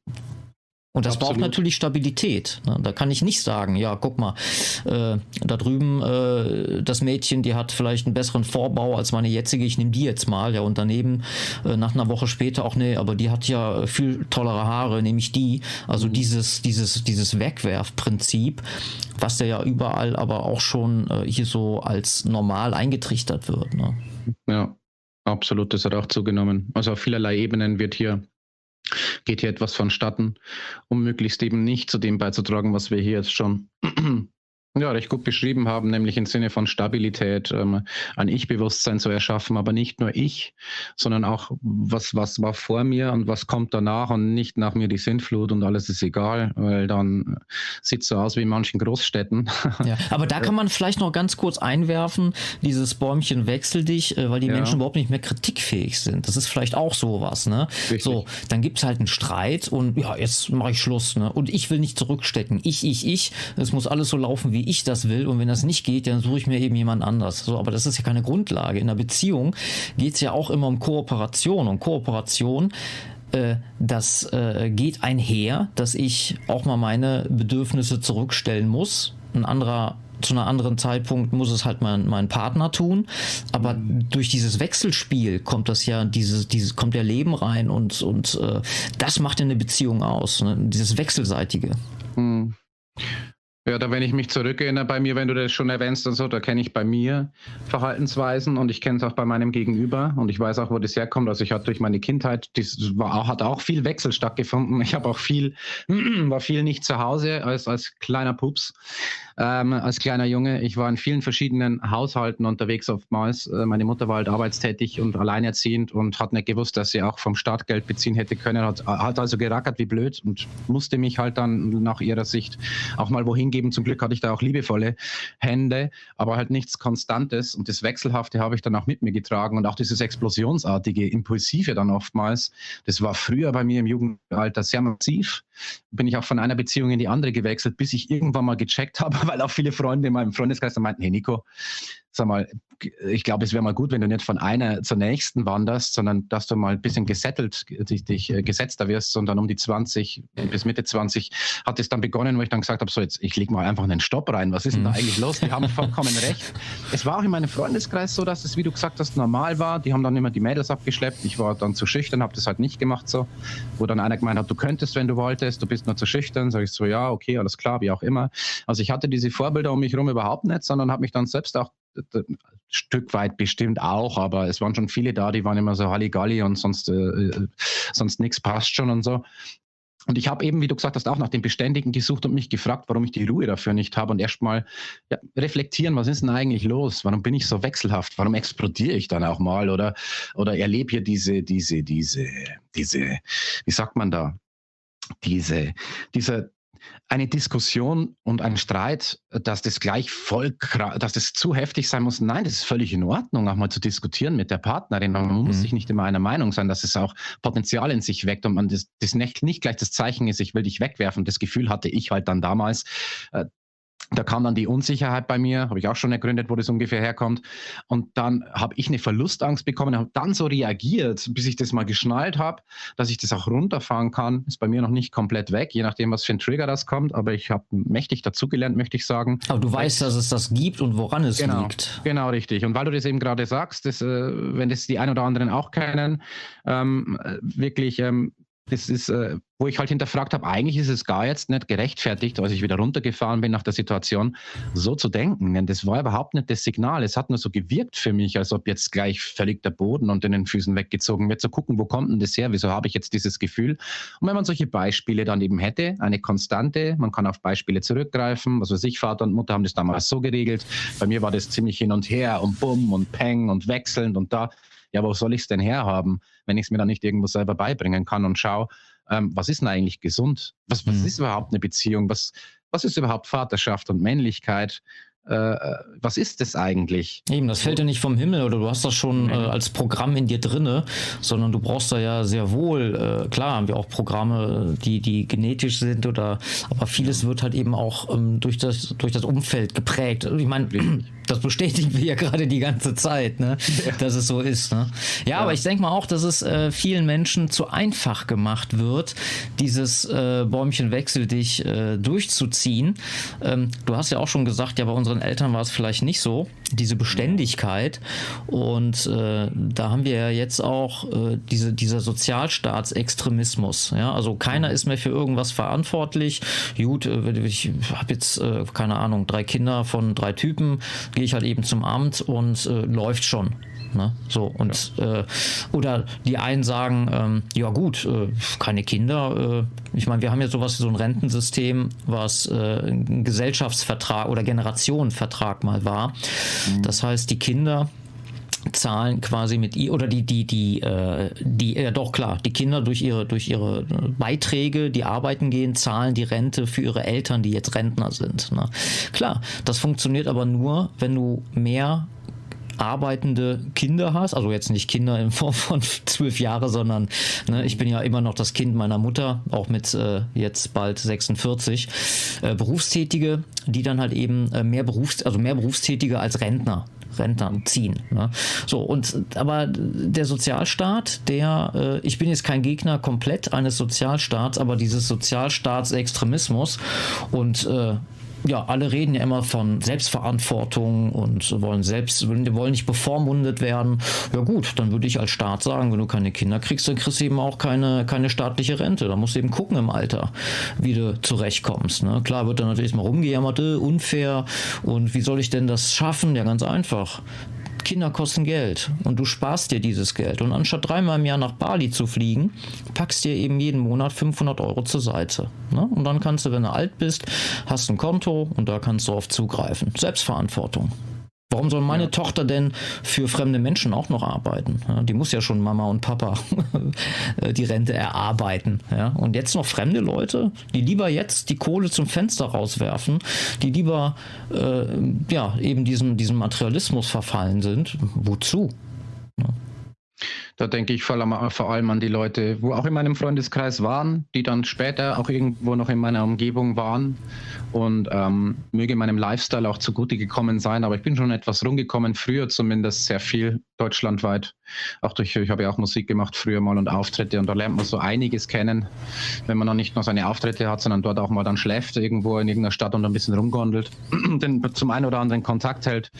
Und das Absolut. braucht natürlich Stabilität. Ne? Da kann ich nicht sagen, ja, guck mal, äh, da drüben äh, das Mädchen, die hat vielleicht einen besseren Vorbau als meine jetzige, ich nehme die jetzt mal. Ja, und daneben äh, nach einer Woche später auch, nee, aber die hat ja viel tollere Haare, nehme ich die. Also mhm. dieses, dieses, dieses Wegwerfprinzip, was ja überall aber auch schon äh, hier so als normal eingetrichtert wird. Ne? Ja, absolut, das hat auch zugenommen. Also auf vielerlei Ebenen wird hier geht hier etwas vonstatten, um möglichst eben nicht zu dem beizutragen, was wir hier jetzt schon ja, recht gut beschrieben haben, nämlich im Sinne von Stabilität, ähm, ein Ich-Bewusstsein zu erschaffen, aber nicht nur ich, sondern auch, was, was war vor mir und was kommt danach und nicht nach mir die Sintflut und alles ist egal, weil dann sieht so aus wie in manchen Großstädten. Ja, aber da kann man vielleicht noch ganz kurz einwerfen, dieses Bäumchen wechsel dich, äh, weil die ja. Menschen überhaupt nicht mehr kritikfähig sind. Das ist vielleicht auch sowas, ne? Richtig. So, dann gibt es halt einen Streit und ja, jetzt mache ich Schluss, ne? Und ich will nicht zurückstecken. Ich, ich, ich. Es muss alles so laufen, wie wie ich das will und wenn das nicht geht, dann suche ich mir eben jemand anders. So, aber das ist ja keine Grundlage. In einer Beziehung geht es ja auch immer um Kooperation und Kooperation äh, das äh, geht einher, dass ich auch mal meine Bedürfnisse zurückstellen muss. Ein anderer zu einem anderen Zeitpunkt muss es halt mein, mein Partner tun. Aber durch dieses Wechselspiel kommt das ja, dieses, dieses, kommt der Leben rein und, und äh, das macht ja eine Beziehung aus, ne? dieses Wechselseitige. Hm. Ja, da wenn ich mich zurückerinnere bei mir, wenn du das schon erwähnst und so, da kenne ich bei mir Verhaltensweisen und ich kenne es auch bei meinem Gegenüber und ich weiß auch, wo das herkommt. Also ich hatte durch meine Kindheit, das war, hat auch viel Wechsel stattgefunden. Ich habe auch viel, war viel nicht zu Hause als, als kleiner Pups ähm, als kleiner Junge. Ich war in vielen verschiedenen Haushalten unterwegs oftmals. Äh, meine Mutter war halt arbeitstätig und alleinerziehend und hat nicht gewusst, dass sie auch vom Staat Geld beziehen hätte können. Hat, hat also gerackert wie blöd und musste mich halt dann nach ihrer Sicht auch mal wohin geben. Zum Glück hatte ich da auch liebevolle Hände, aber halt nichts Konstantes. Und das Wechselhafte habe ich dann auch mit mir getragen und auch dieses explosionsartige, impulsive dann oftmals. Das war früher bei mir im Jugendalter sehr massiv. Bin ich auch von einer Beziehung in die andere gewechselt, bis ich irgendwann mal gecheckt habe, weil auch viele Freunde in meinem Freundeskreis meinten, hey Nico, sag mal, ich glaube, es wäre mal gut, wenn du nicht von einer zur nächsten wanderst, sondern dass du mal ein bisschen gesettelt, dich, dich äh, gesetzter wirst, sondern um die 20 bis Mitte 20 hat es dann begonnen, wo ich dann gesagt habe, so jetzt, ich lege mal einfach einen Stopp rein. Was ist denn da mhm. eigentlich los? Die haben vollkommen recht. Es war auch in meinem Freundeskreis so, dass es, wie du gesagt hast, normal war. Die haben dann immer die Mädels abgeschleppt. Ich war dann zu schüchtern, habe das halt nicht gemacht so. Wo dann einer gemeint hat, du könntest, wenn du wolltest, du bist nur zu schüchtern. Sag ich so, ja, okay, alles klar, wie auch immer. Also ich hatte diese Vorbilder um mich herum überhaupt nicht, sondern habe mich dann selbst auch Stück weit bestimmt auch, aber es waren schon viele da, die waren immer so Halligalli und sonst, äh, äh sonst nichts passt schon und so. Und ich habe eben, wie du gesagt hast, auch nach dem Beständigen gesucht und mich gefragt, warum ich die Ruhe dafür nicht habe und erstmal ja, reflektieren, was ist denn eigentlich los? Warum bin ich so wechselhaft? Warum explodiere ich dann auch mal oder, oder erlebe hier diese, diese, diese, diese, wie sagt man da? Diese, dieser eine Diskussion und ein Streit, dass das gleich voll, dass das zu heftig sein muss. Nein, das ist völlig in Ordnung, auch mal zu diskutieren mit der Partnerin. Man muss mhm. sich nicht immer einer Meinung sein, dass es auch Potenzial in sich weckt und man das, das nicht, nicht gleich das Zeichen ist, ich will dich wegwerfen. Das Gefühl hatte ich halt dann damals. Äh, da kam dann die Unsicherheit bei mir, habe ich auch schon ergründet, wo das ungefähr herkommt. Und dann habe ich eine Verlustangst bekommen, habe dann so reagiert, bis ich das mal geschnallt habe, dass ich das auch runterfahren kann. Ist bei mir noch nicht komplett weg, je nachdem, was für ein Trigger das kommt. Aber ich habe mächtig dazugelernt, möchte ich sagen. Aber du weißt, dass es das gibt und woran es genau, liegt. Genau, richtig. Und weil du das eben gerade sagst, dass, äh, wenn das die ein oder anderen auch kennen, ähm, wirklich ähm, das ist, äh, wo ich halt hinterfragt habe, eigentlich ist es gar jetzt nicht gerechtfertigt, als ich wieder runtergefahren bin nach der Situation, so zu denken. Denn das war überhaupt nicht das Signal. Es hat nur so gewirkt für mich, als ob jetzt gleich völlig der Boden unter den Füßen weggezogen wird. Zu gucken, wo kommt denn das her? Wieso habe ich jetzt dieses Gefühl? Und wenn man solche Beispiele dann eben hätte, eine Konstante, man kann auf Beispiele zurückgreifen, was weiß ich, Vater und Mutter haben das damals so geregelt. Bei mir war das ziemlich hin und her und bumm und peng und wechselnd und da ja, wo soll ich es denn herhaben, wenn ich es mir dann nicht irgendwo selber beibringen kann und schaue, ähm, was ist denn eigentlich gesund? Was, was mhm. ist überhaupt eine Beziehung? Was, was ist überhaupt Vaterschaft und Männlichkeit? Äh, was ist das eigentlich? Eben, das fällt ja nicht vom Himmel oder du hast das schon äh, als Programm in dir drinne, sondern du brauchst da ja sehr wohl, äh, klar haben wir auch Programme, die, die genetisch sind oder, aber vieles wird halt eben auch ähm, durch, das, durch das Umfeld geprägt. Ich meine, das bestätigen wir ja gerade die ganze Zeit, ne? Ja. dass es so ist. Ne? Ja, ja, aber ich denke mal auch, dass es äh, vielen Menschen zu einfach gemacht wird, dieses äh, Bäumchen wechsel dich durchzuziehen. Ähm, du hast ja auch schon gesagt, ja, bei unseren Eltern war es vielleicht nicht so, diese Beständigkeit. Und äh, da haben wir ja jetzt auch äh, diese, dieser Sozialstaatsextremismus. Ja? Also keiner ist mehr für irgendwas verantwortlich. Gut, äh, ich habe jetzt, äh, keine Ahnung, drei Kinder von drei Typen, gehe ich halt eben zum Amt und äh, läuft schon. Ne? So und ja. äh, oder die einen sagen, ähm, ja gut, äh, keine Kinder. Äh, ich meine, wir haben ja sowas wie so ein Rentensystem, was äh, ein Gesellschaftsvertrag oder Generationenvertrag mal war. Mhm. Das heißt, die Kinder zahlen quasi mit ihr oder die die die äh, die ja doch klar die Kinder durch ihre durch ihre Beiträge die arbeiten gehen zahlen die Rente für ihre Eltern die jetzt Rentner sind ne? klar das funktioniert aber nur wenn du mehr arbeitende Kinder hast, also jetzt nicht Kinder in Form von zwölf Jahre, sondern ne, ich bin ja immer noch das Kind meiner Mutter, auch mit äh, jetzt bald 46, äh, Berufstätige, die dann halt eben äh, mehr Berufs-, also mehr Berufstätige als Rentner Rentner ziehen. Ne? So, und aber der Sozialstaat, der, äh, ich bin jetzt kein Gegner komplett eines Sozialstaats, aber dieses Sozialstaatsextremismus und äh, ja, alle reden ja immer von Selbstverantwortung und wollen selbst, wollen nicht bevormundet werden. Ja gut, dann würde ich als Staat sagen, wenn du keine Kinder kriegst, dann kriegst du eben auch keine, keine staatliche Rente. Da musst du eben gucken im Alter, wie du zurechtkommst. Ne? Klar wird dann natürlich mal rumgejammert, unfair und wie soll ich denn das schaffen? Ja, ganz einfach. Kinder kosten Geld und du sparst dir dieses Geld. Und anstatt dreimal im Jahr nach Bali zu fliegen, packst dir eben jeden Monat 500 Euro zur Seite. Ne? Und dann kannst du, wenn du alt bist, hast ein Konto und da kannst du auf zugreifen. Selbstverantwortung. Warum soll meine ja. Tochter denn für fremde Menschen auch noch arbeiten? Ja, die muss ja schon Mama und Papa die Rente erarbeiten. Ja? Und jetzt noch fremde Leute, die lieber jetzt die Kohle zum Fenster rauswerfen, die lieber äh, ja, eben diesem, diesem Materialismus verfallen sind. Wozu? Da denke ich vor allem an die Leute, wo auch in meinem Freundeskreis waren, die dann später auch irgendwo noch in meiner Umgebung waren und ähm, möge meinem Lifestyle auch zugute gekommen sein. Aber ich bin schon etwas rumgekommen, früher zumindest sehr viel deutschlandweit. Auch durch, ich habe ja auch Musik gemacht früher mal und Auftritte und da lernt man so einiges kennen, wenn man dann nicht nur seine Auftritte hat, sondern dort auch mal dann schläft irgendwo in irgendeiner Stadt und ein bisschen rumgondelt, den zum einen oder anderen Kontakt hält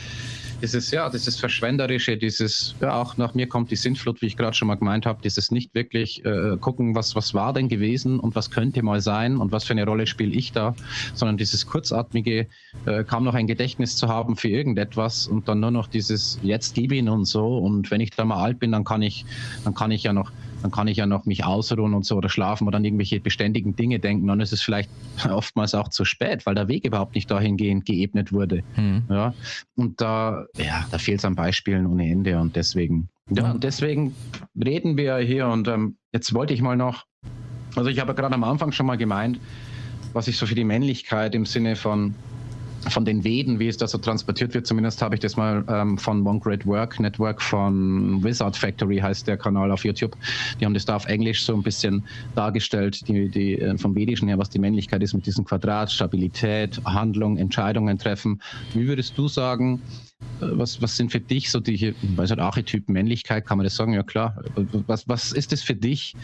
dieses, ja, dieses Verschwenderische, dieses, ja, auch nach mir kommt die Sintflut, wie ich gerade schon mal gemeint habe, dieses nicht wirklich äh, gucken, was, was war denn gewesen und was könnte mal sein und was für eine Rolle spiele ich da, sondern dieses kurzatmige, äh, kaum noch ein Gedächtnis zu haben für irgendetwas und dann nur noch dieses, jetzt gib ihn und so und wenn ich da mal alt bin, dann kann ich, dann kann ich ja noch dann kann ich ja noch mich ausruhen und so oder schlafen oder an irgendwelche beständigen Dinge denken. Dann ist es vielleicht oftmals auch zu spät, weil der Weg überhaupt nicht dahingehend geebnet wurde. Mhm. Ja, und da, ja, da fehlt es an Beispielen ohne Ende und deswegen, ja, und deswegen reden wir hier und ähm, jetzt wollte ich mal noch, also ich habe gerade am Anfang schon mal gemeint, was ich so für die Männlichkeit im Sinne von von den Veden, wie es da so transportiert wird. Zumindest habe ich das mal ähm, von One Great Work Network von Wizard Factory heißt der Kanal auf YouTube. Die haben das da auf Englisch so ein bisschen dargestellt, die, die äh, vom Vedischen her, was die Männlichkeit ist mit diesem Quadrat, Stabilität, Handlung, Entscheidungen treffen. Wie würdest du sagen, äh, was, was sind für dich so die, weiß nicht, Archetypen Männlichkeit, kann man das sagen? Ja klar. Was, was ist das für dich?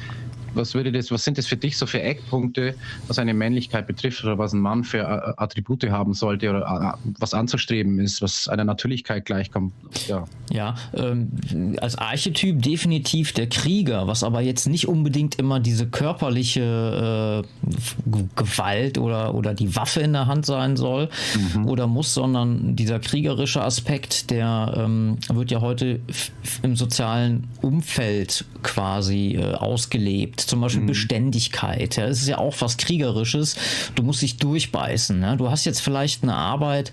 Was würde das, was sind das für dich so für Eckpunkte, was eine Männlichkeit betrifft oder was ein Mann für äh, Attribute haben sollte oder äh, was anzustreben ist, was einer Natürlichkeit gleichkommt? Ja, ja ähm, als Archetyp definitiv der Krieger, was aber jetzt nicht unbedingt immer diese körperliche äh, Gewalt oder, oder die Waffe in der Hand sein soll mhm. oder muss, sondern dieser kriegerische Aspekt, der ähm, wird ja heute im sozialen Umfeld quasi äh, ausgelebt. Zum Beispiel mhm. Beständigkeit. Ja, das ist ja auch was Kriegerisches. Du musst dich durchbeißen. Ne? Du hast jetzt vielleicht eine Arbeit,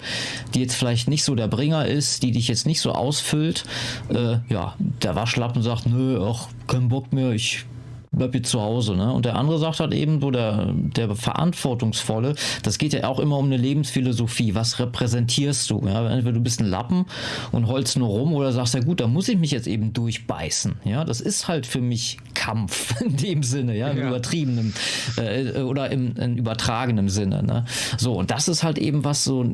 die jetzt vielleicht nicht so der Bringer ist, die dich jetzt nicht so ausfüllt. Äh, ja, der Waschlappen sagt, nö, ach, kein Bock mehr, ich bleib jetzt zu Hause. Ne? Und der andere sagt halt eben so, der, der Verantwortungsvolle, das geht ja auch immer um eine Lebensphilosophie. Was repräsentierst du? Ja? Entweder du bist ein Lappen und holst nur rum oder sagst, ja gut, da muss ich mich jetzt eben durchbeißen. Ja, das ist halt für mich Kampf in dem Sinne, ja, im ja. übertriebenen äh, oder im, im übertragenen Sinne. Ne? So, und das ist halt eben was so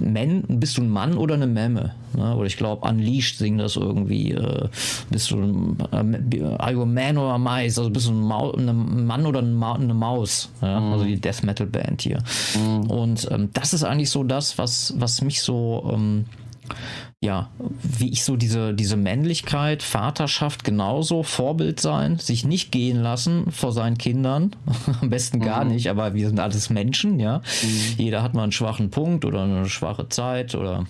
Men, bist du ein Mann oder eine Memme? Ne? Oder ich glaube, Unleashed singen das irgendwie. Äh, bist du ein, äh, are you a man oder a mice? Also bist du ein, Mau ein Mann oder eine, Ma eine Maus? Ja? Mhm. Also die Death Metal Band hier. Mhm. Und ähm, das ist eigentlich so das, was, was mich so ähm, ja, wie ich so diese, diese Männlichkeit, Vaterschaft genauso, Vorbild sein, sich nicht gehen lassen vor seinen Kindern, am besten gar mhm. nicht, aber wir sind alles Menschen, ja. Mhm. Jeder hat mal einen schwachen Punkt oder eine schwache Zeit oder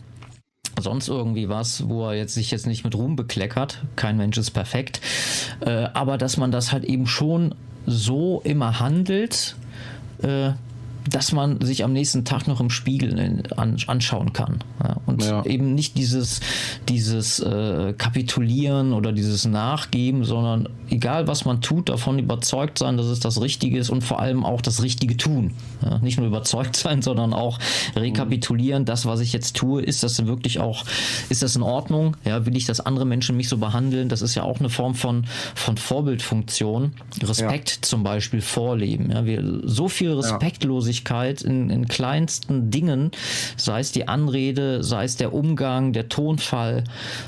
sonst irgendwie was, wo er jetzt sich jetzt nicht mit Ruhm bekleckert. Kein Mensch ist perfekt. Äh, aber dass man das halt eben schon so immer handelt, äh, dass man sich am nächsten Tag noch im Spiegel anschauen kann. Ja, und ja. eben nicht dieses, dieses äh, Kapitulieren oder dieses Nachgeben, sondern egal was man tut, davon überzeugt sein, dass es das Richtige ist und vor allem auch das Richtige tun. Ja, nicht nur überzeugt sein, sondern auch rekapitulieren, das, was ich jetzt tue, ist das wirklich auch, ist das in Ordnung? Ja, will ich, dass andere Menschen mich so behandeln? Das ist ja auch eine Form von, von Vorbildfunktion. Respekt zum Beispiel vorleben. Ja, wir, so viel Respektlosigkeit Respektlosigkeit in, in kleinsten Dingen, sei es die Anrede, sei es der Umgang, der Tonfall,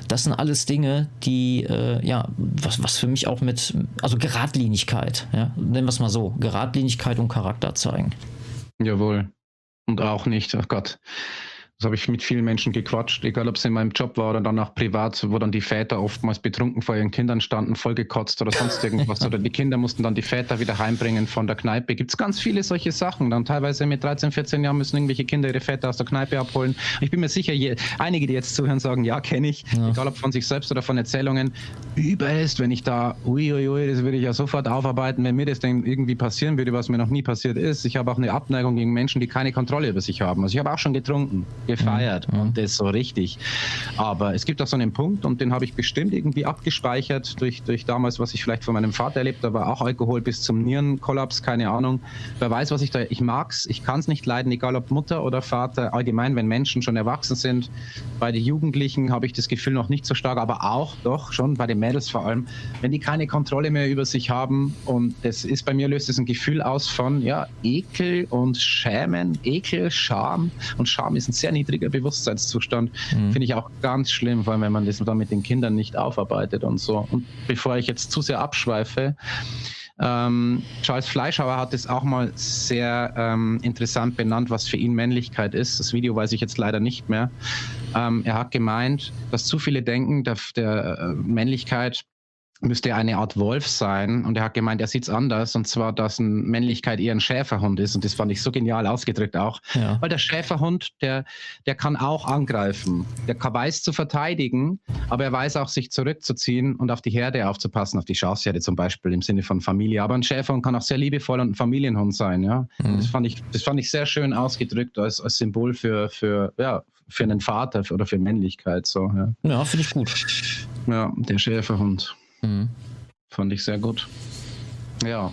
das sind alles Dinge, die, äh, ja, was, was für mich auch mit, also Geradlinigkeit, ja, nennen wir es mal so, Geradlinigkeit und Charakter zeigen. Jawohl. Und auch nicht, oh Gott, das habe ich mit vielen Menschen gequatscht, egal ob es in meinem Job war oder dann auch privat, wo dann die Väter oftmals betrunken vor ihren Kindern standen, vollgekotzt oder sonst irgendwas. oder die Kinder mussten dann die Väter wieder heimbringen von der Kneipe. Gibt es ganz viele solche Sachen. Dann teilweise mit 13, 14 Jahren müssen irgendwelche Kinder ihre Väter aus der Kneipe abholen. Ich bin mir sicher, je, einige, die jetzt zuhören, sagen, ja, kenne ich. Ja. Egal ob von sich selbst oder von Erzählungen. Übelst, wenn ich da, uiuiui, ui, das würde ich ja sofort aufarbeiten, wenn mir das denn irgendwie passieren würde, was mir noch nie passiert ist. Ich habe auch eine Abneigung gegen Menschen, die keine Kontrolle über sich haben. Also ich habe auch schon getrunken gefeiert mhm. und das so richtig. Aber es gibt auch so einen Punkt und den habe ich bestimmt irgendwie abgespeichert durch, durch damals, was ich vielleicht von meinem Vater erlebt habe, auch Alkohol bis zum Nierenkollaps, keine Ahnung. Wer weiß, was ich da, ich mag's, ich kann es nicht leiden, egal ob Mutter oder Vater, allgemein, wenn Menschen schon erwachsen sind. Bei den Jugendlichen habe ich das Gefühl noch nicht so stark, aber auch doch schon bei den Mädels vor allem, wenn die keine Kontrolle mehr über sich haben und das ist bei mir löst es ein Gefühl aus von ja, Ekel und Schämen, Ekel, Scham und Scham ist ein sehr niedriger Bewusstseinszustand. Mhm. Finde ich auch ganz schlimm, vor allem wenn man das dann mit den Kindern nicht aufarbeitet und so. Und bevor ich jetzt zu sehr abschweife, ähm, Charles Fleischhauer hat es auch mal sehr ähm, interessant benannt, was für ihn Männlichkeit ist. Das Video weiß ich jetzt leider nicht mehr. Ähm, er hat gemeint, dass zu viele denken, der, der äh, Männlichkeit müsste eine Art Wolf sein. Und er hat gemeint, er sieht es anders. Und zwar, dass eine Männlichkeit eher ein Schäferhund ist. Und das fand ich so genial ausgedrückt auch. Ja. Weil der Schäferhund, der, der kann auch angreifen. Der weiß zu verteidigen, aber er weiß auch, sich zurückzuziehen und auf die Herde aufzupassen, auf die Schafsherde zum Beispiel im Sinne von Familie. Aber ein Schäferhund kann auch sehr liebevoll und ein Familienhund sein. Ja? Mhm. Das, fand ich, das fand ich sehr schön ausgedrückt als, als Symbol für, für, ja, für einen Vater oder für Männlichkeit. So, ja, ja finde ich gut. Ja, der Schäferhund. Mhm. Fand ich sehr gut. Ja,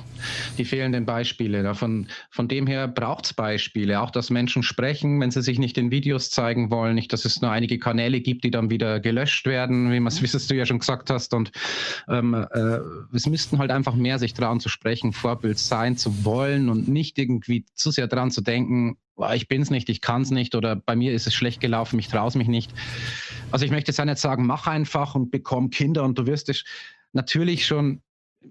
die fehlenden Beispiele. Davon, von dem her braucht es Beispiele. Auch, dass Menschen sprechen, wenn sie sich nicht in Videos zeigen wollen. Nicht, dass es nur einige Kanäle gibt, die dann wieder gelöscht werden, wie, wie du ja schon gesagt hast. Und ähm, äh, es müssten halt einfach mehr sich trauen zu sprechen, Vorbild sein zu wollen und nicht irgendwie zu sehr dran zu denken, ich bin es nicht, ich kann es nicht oder bei mir ist es schlecht gelaufen, ich traue es mich nicht. Also ich möchte jetzt auch nicht sagen, mach einfach und bekomm Kinder und du wirst es natürlich schon,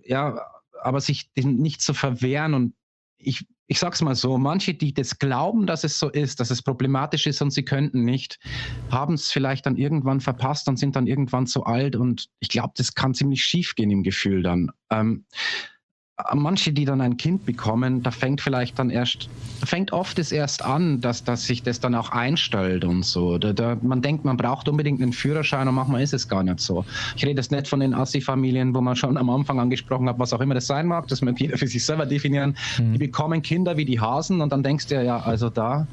ja, aber sich nicht zu verwehren und ich, ich sag's mal so, manche, die das glauben, dass es so ist, dass es problematisch ist und sie könnten nicht, haben es vielleicht dann irgendwann verpasst und sind dann irgendwann zu alt und ich glaube, das kann ziemlich schief gehen im Gefühl dann. Ähm, manche, die dann ein Kind bekommen, da fängt vielleicht dann erst, fängt oft es erst an, dass, dass sich das dann auch einstellt und so. Da, da, man denkt, man braucht unbedingt einen Führerschein und manchmal ist es gar nicht so. Ich rede jetzt nicht von den Assi-Familien, wo man schon am Anfang angesprochen hat, was auch immer das sein mag, das mag jeder für sich selber definieren. Mhm. Die bekommen Kinder wie die Hasen und dann denkst du ja, also da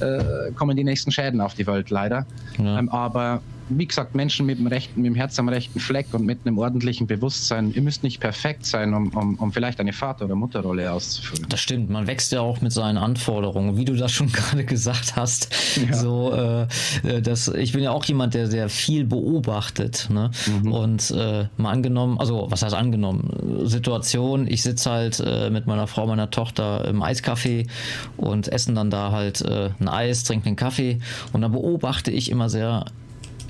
äh, kommen die nächsten Schäden auf die Welt leider. Ja. Ähm, aber wie gesagt, Menschen mit dem, rechten, mit dem Herz am rechten Fleck und mit einem ordentlichen Bewusstsein, ihr müsst nicht perfekt sein, um, um, um vielleicht eine Vater- oder Mutterrolle auszufüllen. Das stimmt, man wächst ja auch mit seinen Anforderungen, wie du das schon gerade gesagt hast. Ja. So, äh, äh, das, ich bin ja auch jemand, der sehr viel beobachtet. Ne? Mhm. Und äh, mal angenommen, also was heißt angenommen? Situation, ich sitze halt äh, mit meiner Frau, meiner Tochter im Eiscafé und essen dann da halt äh, ein Eis, trinken einen Kaffee und dann beobachte ich immer sehr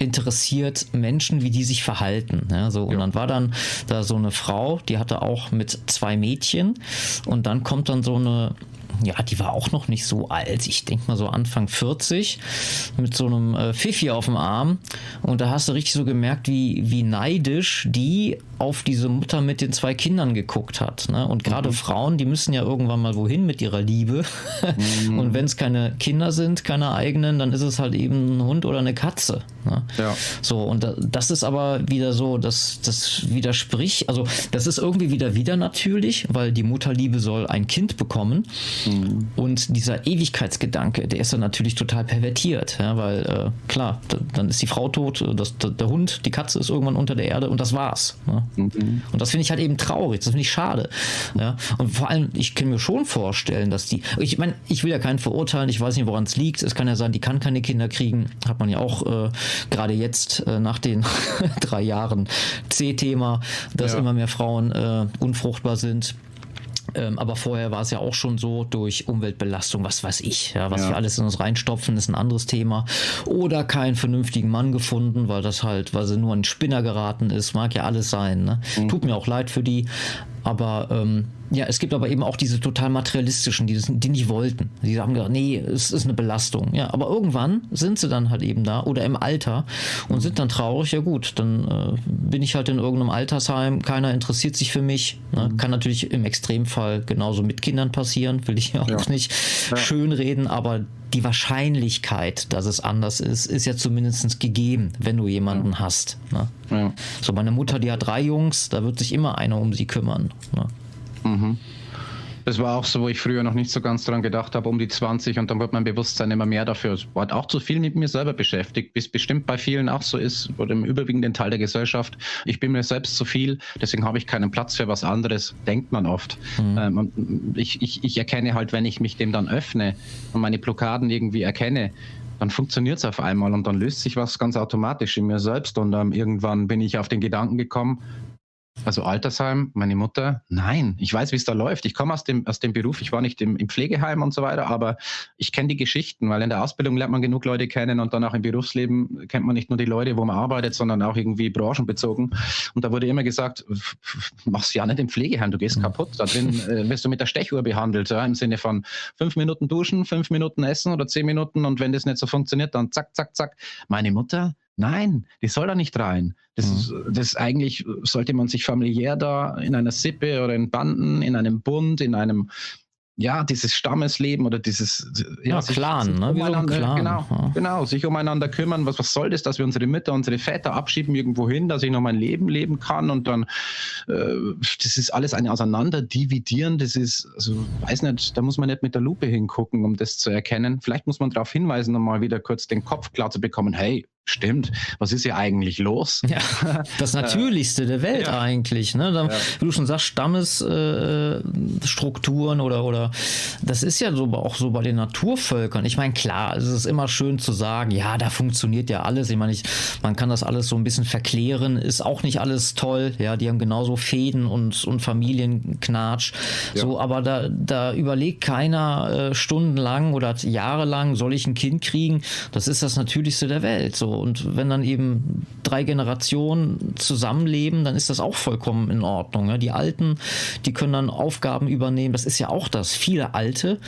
interessiert Menschen, wie die sich verhalten. Ja, so. Und ja. dann war dann da so eine Frau, die hatte auch mit zwei Mädchen und dann kommt dann so eine ja, die war auch noch nicht so alt. Ich denke mal so Anfang 40 mit so einem äh, Fifi auf dem Arm. Und da hast du richtig so gemerkt, wie, wie neidisch die auf diese Mutter mit den zwei Kindern geguckt hat. Ne? Und gerade mhm. Frauen, die müssen ja irgendwann mal wohin mit ihrer Liebe. Mhm. Und wenn es keine Kinder sind, keine eigenen, dann ist es halt eben ein Hund oder eine Katze. Ne? Ja. So, und das ist aber wieder so, das, das widerspricht, also das ist irgendwie wieder wieder natürlich, weil die Mutterliebe soll ein Kind bekommen. Mhm. Und dieser Ewigkeitsgedanke, der ist dann natürlich total pervertiert, ja? weil äh, klar, da, dann ist die Frau tot, das, der Hund, die Katze ist irgendwann unter der Erde und das war's. Ne? Mhm. Und das finde ich halt eben traurig, das finde ich schade. Ja? Und vor allem, ich kann mir schon vorstellen, dass die, ich meine, ich will ja keinen verurteilen, ich weiß nicht, woran es liegt. Es kann ja sein, die kann keine Kinder kriegen, hat man ja auch äh, gerade jetzt äh, nach den drei Jahren C-Thema, dass ja. immer mehr Frauen äh, unfruchtbar sind. Ähm, aber vorher war es ja auch schon so durch Umweltbelastung, was weiß ich, ja, was ja. wir alles in uns reinstopfen, ist ein anderes Thema. Oder keinen vernünftigen Mann gefunden, weil das halt, weil sie nur ein Spinner geraten ist, mag ja alles sein. Ne? Mhm. Tut mir auch leid für die, aber ähm, ja, es gibt aber eben auch diese total materialistischen, die, das, die nicht wollten. Die haben gesagt, nee, es ist eine Belastung. Ja, aber irgendwann sind sie dann halt eben da oder im Alter und sind dann traurig. Ja gut, dann äh, bin ich halt in irgendeinem Altersheim, keiner interessiert sich für mich. Ne? Mhm. Kann natürlich im Extremfall genauso mit Kindern passieren, will ich ja auch ja. nicht ja. schönreden, aber die Wahrscheinlichkeit, dass es anders ist, ist ja zumindest gegeben, wenn du jemanden ja. hast. Ne? Ja. So, meine Mutter, die hat drei Jungs, da wird sich immer einer um sie kümmern. Ne? Mhm. Das war auch so, wo ich früher noch nicht so ganz dran gedacht habe, um die 20 und dann wird mein Bewusstsein immer mehr dafür. Es war auch zu viel mit mir selber beschäftigt, bis bestimmt bei vielen auch so ist oder im überwiegenden Teil der Gesellschaft. Ich bin mir selbst zu viel, deswegen habe ich keinen Platz für was anderes, denkt man oft. Mhm. Ähm, ich, ich, ich erkenne halt, wenn ich mich dem dann öffne und meine Blockaden irgendwie erkenne, dann funktioniert es auf einmal und dann löst sich was ganz automatisch in mir selbst und ähm, irgendwann bin ich auf den Gedanken gekommen, also Altersheim, meine Mutter, nein, ich weiß, wie es da läuft. Ich komme aus dem, aus dem Beruf, ich war nicht im, im Pflegeheim und so weiter, aber ich kenne die Geschichten, weil in der Ausbildung lernt man genug Leute kennen und dann auch im Berufsleben kennt man nicht nur die Leute, wo man arbeitet, sondern auch irgendwie branchenbezogen. Und da wurde immer gesagt, mach's ja nicht im Pflegeheim, du gehst mhm. kaputt. Da drin äh, wirst du mit der Stechuhr behandelt, ja, im Sinne von fünf Minuten duschen, fünf Minuten essen oder zehn Minuten und wenn das nicht so funktioniert, dann zack, zack, zack. Meine Mutter, Nein, die soll da nicht rein. Das, mhm. das eigentlich sollte man sich familiär da in einer Sippe oder in Banden, in einem Bund, in einem ja, dieses Stammesleben oder dieses ja, ja Clan, sich, ne? umeinander, Clan. Genau, ja. genau, sich umeinander kümmern. Was, was soll das, dass wir unsere Mütter, unsere Väter abschieben irgendwo hin, dass ich noch mein Leben leben kann und dann, äh, das ist alles ein Auseinanderdividieren. Das ist, also, weiß nicht, da muss man nicht mit der Lupe hingucken, um das zu erkennen. Vielleicht muss man darauf hinweisen, um mal wieder kurz den Kopf klar zu bekommen. Hey, stimmt, was ist hier eigentlich los? Ja, das Natürlichste der Welt ja. eigentlich. Ne? Da, ja. Wie du schon sagst, Stammesstrukturen äh, oder, oder das ist ja so auch so bei den Naturvölkern. Ich meine, klar, es ist immer schön zu sagen, ja, da funktioniert ja alles. Ich meine, ich, man kann das alles so ein bisschen verklären, ist auch nicht alles toll. Ja, die haben genauso Fäden und, und Familienknatsch. Ja. So, aber da, da überlegt keiner äh, stundenlang oder jahrelang, soll ich ein Kind kriegen? Das ist das Natürlichste der Welt. So, und wenn dann eben drei Generationen zusammenleben, dann ist das auch vollkommen in Ordnung. Ne? Die Alten, die können dann Aufgaben übernehmen. Das ist ja auch das. Viele Alte,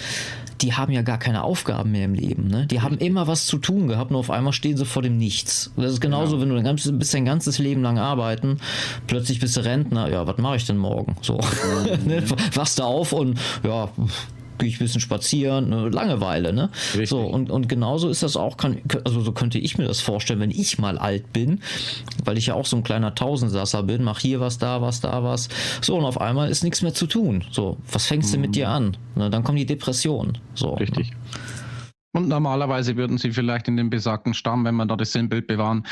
die haben ja gar keine Aufgaben mehr im Leben. Ne? Die haben immer was zu tun gehabt, nur auf einmal stehen sie vor dem Nichts. Das ist genauso, ja. wenn du dein ganzes, bist dein ganzes Leben lang arbeiten, plötzlich bist du Rentner, ja, was mache ich denn morgen? So, mhm. ne? wachst du auf und ja, gehe ich ein bisschen spazieren, eine Langeweile, ne? Richtig. So, und, und genauso ist das auch, kann, also so könnte ich mir das vorstellen, wenn ich mal alt bin, weil ich ja auch so ein kleiner Tausendsasser bin, mach hier was, da was, da was. So, und auf einmal ist nichts mehr zu tun. So, was fängst mhm. du mit dir an? Ne, dann kommen die Depressionen. So, Richtig. Ne? Und normalerweise würden sie vielleicht in dem besagten Stamm, wenn wir da das Sinnbild bewahren,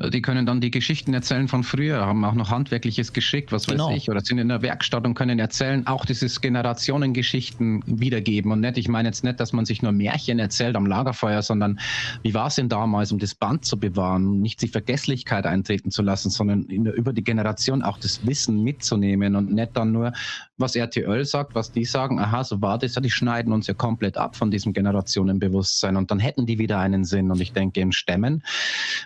äh, die können dann die Geschichten erzählen von früher, haben auch noch handwerkliches Geschick, was genau. weiß ich, oder sind in der Werkstatt und können erzählen, auch dieses Generationengeschichten wiedergeben. Und nicht, ich meine jetzt nicht, dass man sich nur Märchen erzählt am Lagerfeuer, sondern wie war es denn damals, um das Band zu bewahren, nicht die Vergesslichkeit eintreten zu lassen, sondern der, über die Generation auch das Wissen mitzunehmen und nicht dann nur, was RTL sagt, was die sagen, aha, so war das, ja, die schneiden uns ja komplett ab von diesem Generationenbewusstsein. Bewusstsein und dann hätten die wieder einen Sinn. Und ich denke, im Stämmen,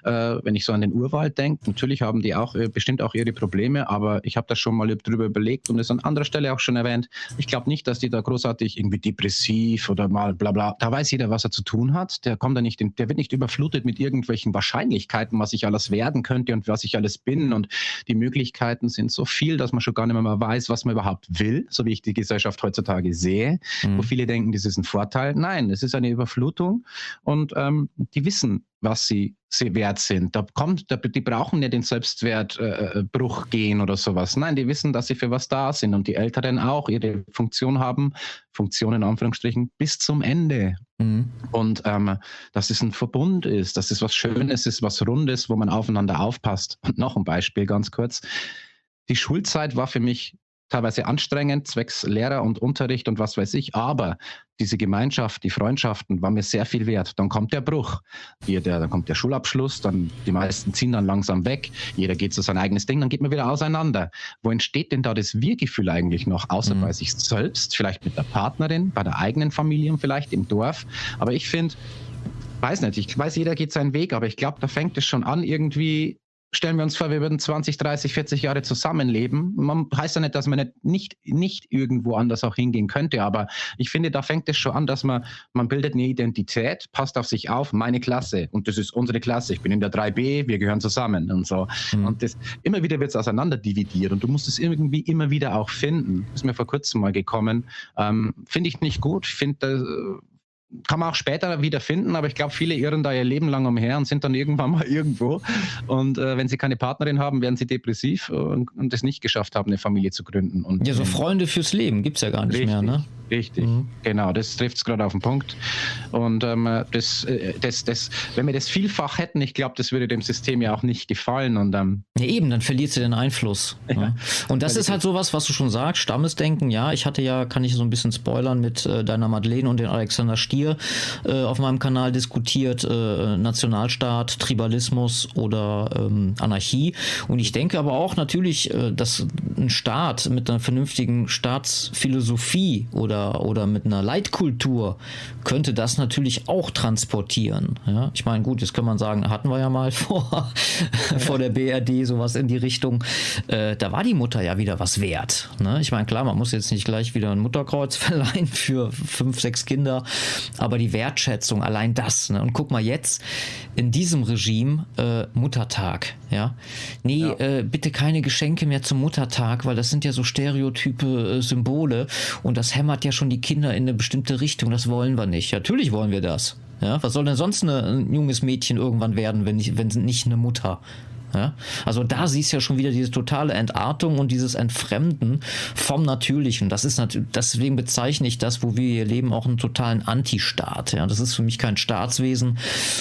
äh, wenn ich so an den Urwald denke, natürlich haben die auch äh, bestimmt auch ihre Probleme, aber ich habe das schon mal drüber überlegt und es an anderer Stelle auch schon erwähnt. Ich glaube nicht, dass die da großartig irgendwie depressiv oder mal bla bla. Da weiß jeder, was er zu tun hat. Der kommt da nicht, in, der wird nicht überflutet mit irgendwelchen Wahrscheinlichkeiten, was ich alles werden könnte und was ich alles bin. Und die Möglichkeiten sind so viel, dass man schon gar nicht mehr weiß, was man überhaupt will, so wie ich die Gesellschaft heutzutage sehe, mhm. wo viele denken, das ist ein Vorteil. Nein, es ist eine Überflutung Überflutung und ähm, die wissen, was sie, sie wert sind. Da kommt, da, die brauchen ja den Selbstwertbruch äh, gehen oder sowas. Nein, die wissen, dass sie für was da sind und die Älteren auch ihre Funktion haben, Funktion in Anführungsstrichen, bis zum Ende. Mhm. Und ähm, dass es ein Verbund ist, dass es was Schönes ist, was Rundes, wo man aufeinander aufpasst. Und noch ein Beispiel ganz kurz. Die Schulzeit war für mich teilweise anstrengend, zwecks Lehrer und Unterricht und was weiß ich, aber diese Gemeinschaft, die Freundschaften war mir sehr viel wert. Dann kommt der Bruch, Hier, der, dann kommt der Schulabschluss, dann die meisten ziehen dann langsam weg, jeder geht zu sein eigenes Ding, dann geht man wieder auseinander. Wo entsteht denn da das Wir-Gefühl eigentlich noch, außer mhm. bei sich selbst, vielleicht mit der Partnerin, bei der eigenen Familie und vielleicht im Dorf. Aber ich finde, weiß nicht, ich weiß, jeder geht seinen Weg, aber ich glaube, da fängt es schon an, irgendwie stellen wir uns vor, wir würden 20, 30, 40 Jahre zusammenleben. Man heißt ja nicht, dass man nicht, nicht, nicht irgendwo anders auch hingehen könnte, aber ich finde, da fängt es schon an, dass man, man bildet eine Identität, passt auf sich auf, meine Klasse und das ist unsere Klasse. Ich bin in der 3b, wir gehören zusammen und so. Mhm. Und das, immer wieder wird es auseinander dividiert und du musst es irgendwie immer wieder auch finden. Das ist mir vor kurzem mal gekommen. Ähm, finde ich nicht gut. Ich finde, kann man auch später wieder finden, aber ich glaube, viele irren da ihr Leben lang umher und sind dann irgendwann mal irgendwo. Und äh, wenn sie keine Partnerin haben, werden sie depressiv und, und es nicht geschafft haben, eine Familie zu gründen. Und, ja, so Freunde fürs Leben gibt es ja gar nicht richtig, mehr, ne? Richtig, mhm. genau, das trifft es gerade auf den Punkt. Und ähm, das, äh, das, das, wenn wir das vielfach hätten, ich glaube, das würde dem System ja auch nicht gefallen. Und, ähm, ja, eben, dann verliert sie den Einfluss. Ja. Ne? Und das ist halt sowas, was du schon sagst, Stammesdenken, ja, ich hatte ja, kann ich so ein bisschen spoilern, mit äh, deiner Madeleine und den Alexander Stier äh, auf meinem Kanal diskutiert, äh, Nationalstaat, Tribalismus oder ähm, Anarchie. Und ich denke aber auch natürlich, äh, dass ein Staat mit einer vernünftigen Staatsphilosophie oder oder, oder mit einer Leitkultur könnte das natürlich auch transportieren. Ja? Ich meine, gut, jetzt kann man sagen, hatten wir ja mal vor, vor der BRD sowas in die Richtung. Äh, da war die Mutter ja wieder was wert. Ne? Ich meine, klar, man muss jetzt nicht gleich wieder ein Mutterkreuz verleihen für fünf, sechs Kinder, aber die Wertschätzung, allein das. Ne? Und guck mal jetzt in diesem Regime äh, Muttertag. Ja, nee, ja. Äh, bitte keine Geschenke mehr zum Muttertag, weil das sind ja so stereotype äh, Symbole und das hämmert ja schon die Kinder in eine bestimmte Richtung. Das wollen wir nicht. Natürlich wollen wir das. Ja, was soll denn sonst eine, ein junges Mädchen irgendwann werden, wenn nicht, wenn nicht eine Mutter? Ja? Also da siehst du ja schon wieder diese totale Entartung und dieses Entfremden vom Natürlichen. Das ist natürlich, deswegen bezeichne ich das, wo wir hier leben, auch einen totalen Antistaat. Ja? Das ist für mich kein Staatswesen.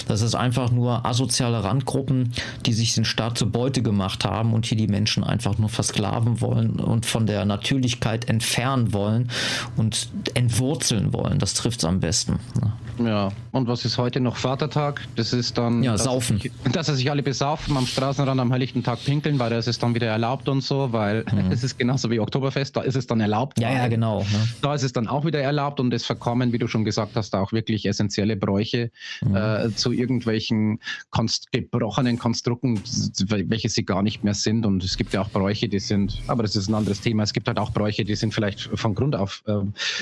Das ist einfach nur asoziale Randgruppen, die sich den Staat zur Beute gemacht haben und hier die Menschen einfach nur versklaven wollen und von der Natürlichkeit entfernen wollen und entwurzeln wollen. Das trifft es am besten. Ja. Ja, und was ist heute noch Vatertag? Das ist dann. Ja, saufen. Dass er sich alle besaufen am Straßenrand am helllichten Tag pinkeln, weil da ist es dann wieder erlaubt und so, weil mhm. es ist genauso wie Oktoberfest, da ist es dann erlaubt. Ja, ja, genau. Ne? Da ist es dann auch wieder erlaubt und es verkommen, wie du schon gesagt hast, auch wirklich essentielle Bräuche mhm. äh, zu irgendwelchen konst gebrochenen Konstrukten, welche sie gar nicht mehr sind. Und es gibt ja auch Bräuche, die sind, aber das ist ein anderes Thema. Es gibt halt auch Bräuche, die sind vielleicht von Grund auf äh,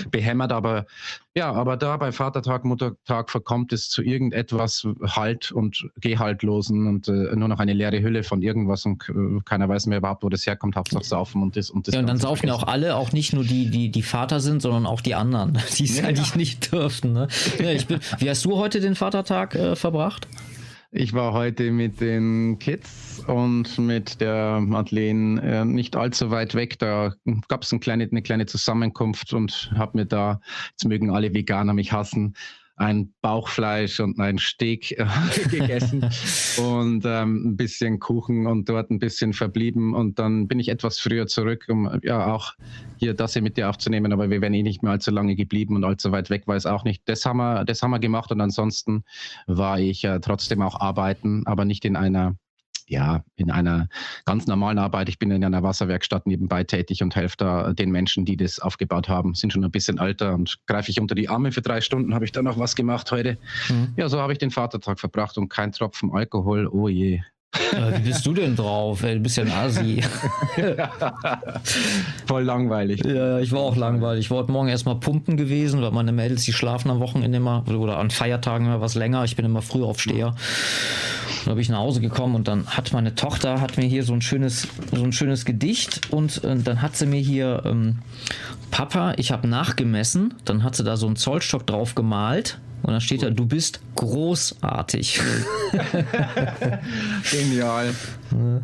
behämmert, aber ja, aber da bei Vatertag, Muttertag verkommt es zu irgendetwas Halt und Gehaltlosen und äh, nur noch eine leere Hülle von irgendwas und äh, keiner weiß mehr überhaupt, wo das herkommt, Hauptsache saufen und das und das. Ja, und dann saufen ja auch alle, auch nicht nur die, die, die Vater sind, sondern auch die anderen, die es ja, eigentlich nicht dürften. Ne? Ja, ich bin, wie hast du heute den Vatertag äh, verbracht? Ich war heute mit den Kids und mit der Madeleine äh, nicht allzu weit weg. Da gab es eine kleine, eine kleine Zusammenkunft und habe mir da, jetzt mögen alle Veganer mich hassen, ein Bauchfleisch und ein Steak äh, gegessen und ähm, ein bisschen Kuchen und dort ein bisschen verblieben. Und dann bin ich etwas früher zurück, um ja auch hier das hier mit dir aufzunehmen. Aber wir wären eh nicht mehr allzu lange geblieben und allzu weit weg war es auch nicht. Das haben wir, das haben wir gemacht und ansonsten war ich äh, trotzdem auch arbeiten, aber nicht in einer ja, in einer ganz normalen Arbeit. Ich bin in einer Wasserwerkstatt nebenbei tätig und helfe da den Menschen, die das aufgebaut haben, sind schon ein bisschen älter und greife ich unter die Arme für drei Stunden, habe ich dann noch was gemacht heute. Mhm. Ja, so habe ich den Vatertag verbracht und kein Tropfen Alkohol. Oh je. Ja, wie bist du denn drauf? Du bist ja ein Asi. Voll langweilig. Ja, ich war auch langweilig. Ich war heute Morgen erstmal pumpen gewesen, weil meine Mädels, die schlafen am Wochenende immer oder an Feiertagen immer was länger. Ich bin immer früh aufsteher. Dann bin ich nach Hause gekommen und dann hat meine Tochter hat mir hier so ein schönes, so ein schönes Gedicht und äh, dann hat sie mir hier ähm, Papa, ich habe nachgemessen. Dann hat sie da so einen Zollstock drauf gemalt und dann steht da, du bist großartig. Genial. Ja.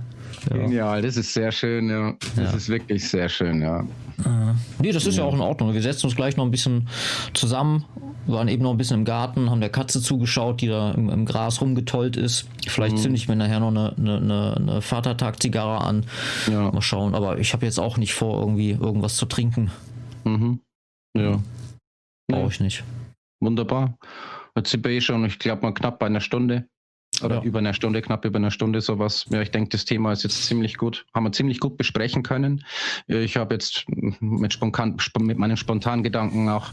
Genial, das ist sehr schön, ja. Das ja. ist wirklich sehr schön, ja. Äh, nee, das ist ja. ja auch in Ordnung. Wir setzen uns gleich noch ein bisschen zusammen, waren eben noch ein bisschen im Garten, haben der Katze zugeschaut, die da im, im Gras rumgetollt ist. Vielleicht mhm. zünde ich mir nachher noch eine, eine, eine Vatertag-Zigarre an. Ja. Mal schauen. Aber ich habe jetzt auch nicht vor, irgendwie irgendwas zu trinken. Mhm. Ja. Brauche ich nicht. Wunderbar. Jetzt sind wir eh schon, ich glaube mal knapp bei einer Stunde. Oder ja. über eine Stunde, knapp über eine Stunde sowas. Ja, ich denke, das Thema ist jetzt ziemlich gut, haben wir ziemlich gut besprechen können. Ich habe jetzt mit, spontan, mit meinen spontanen Gedanken auch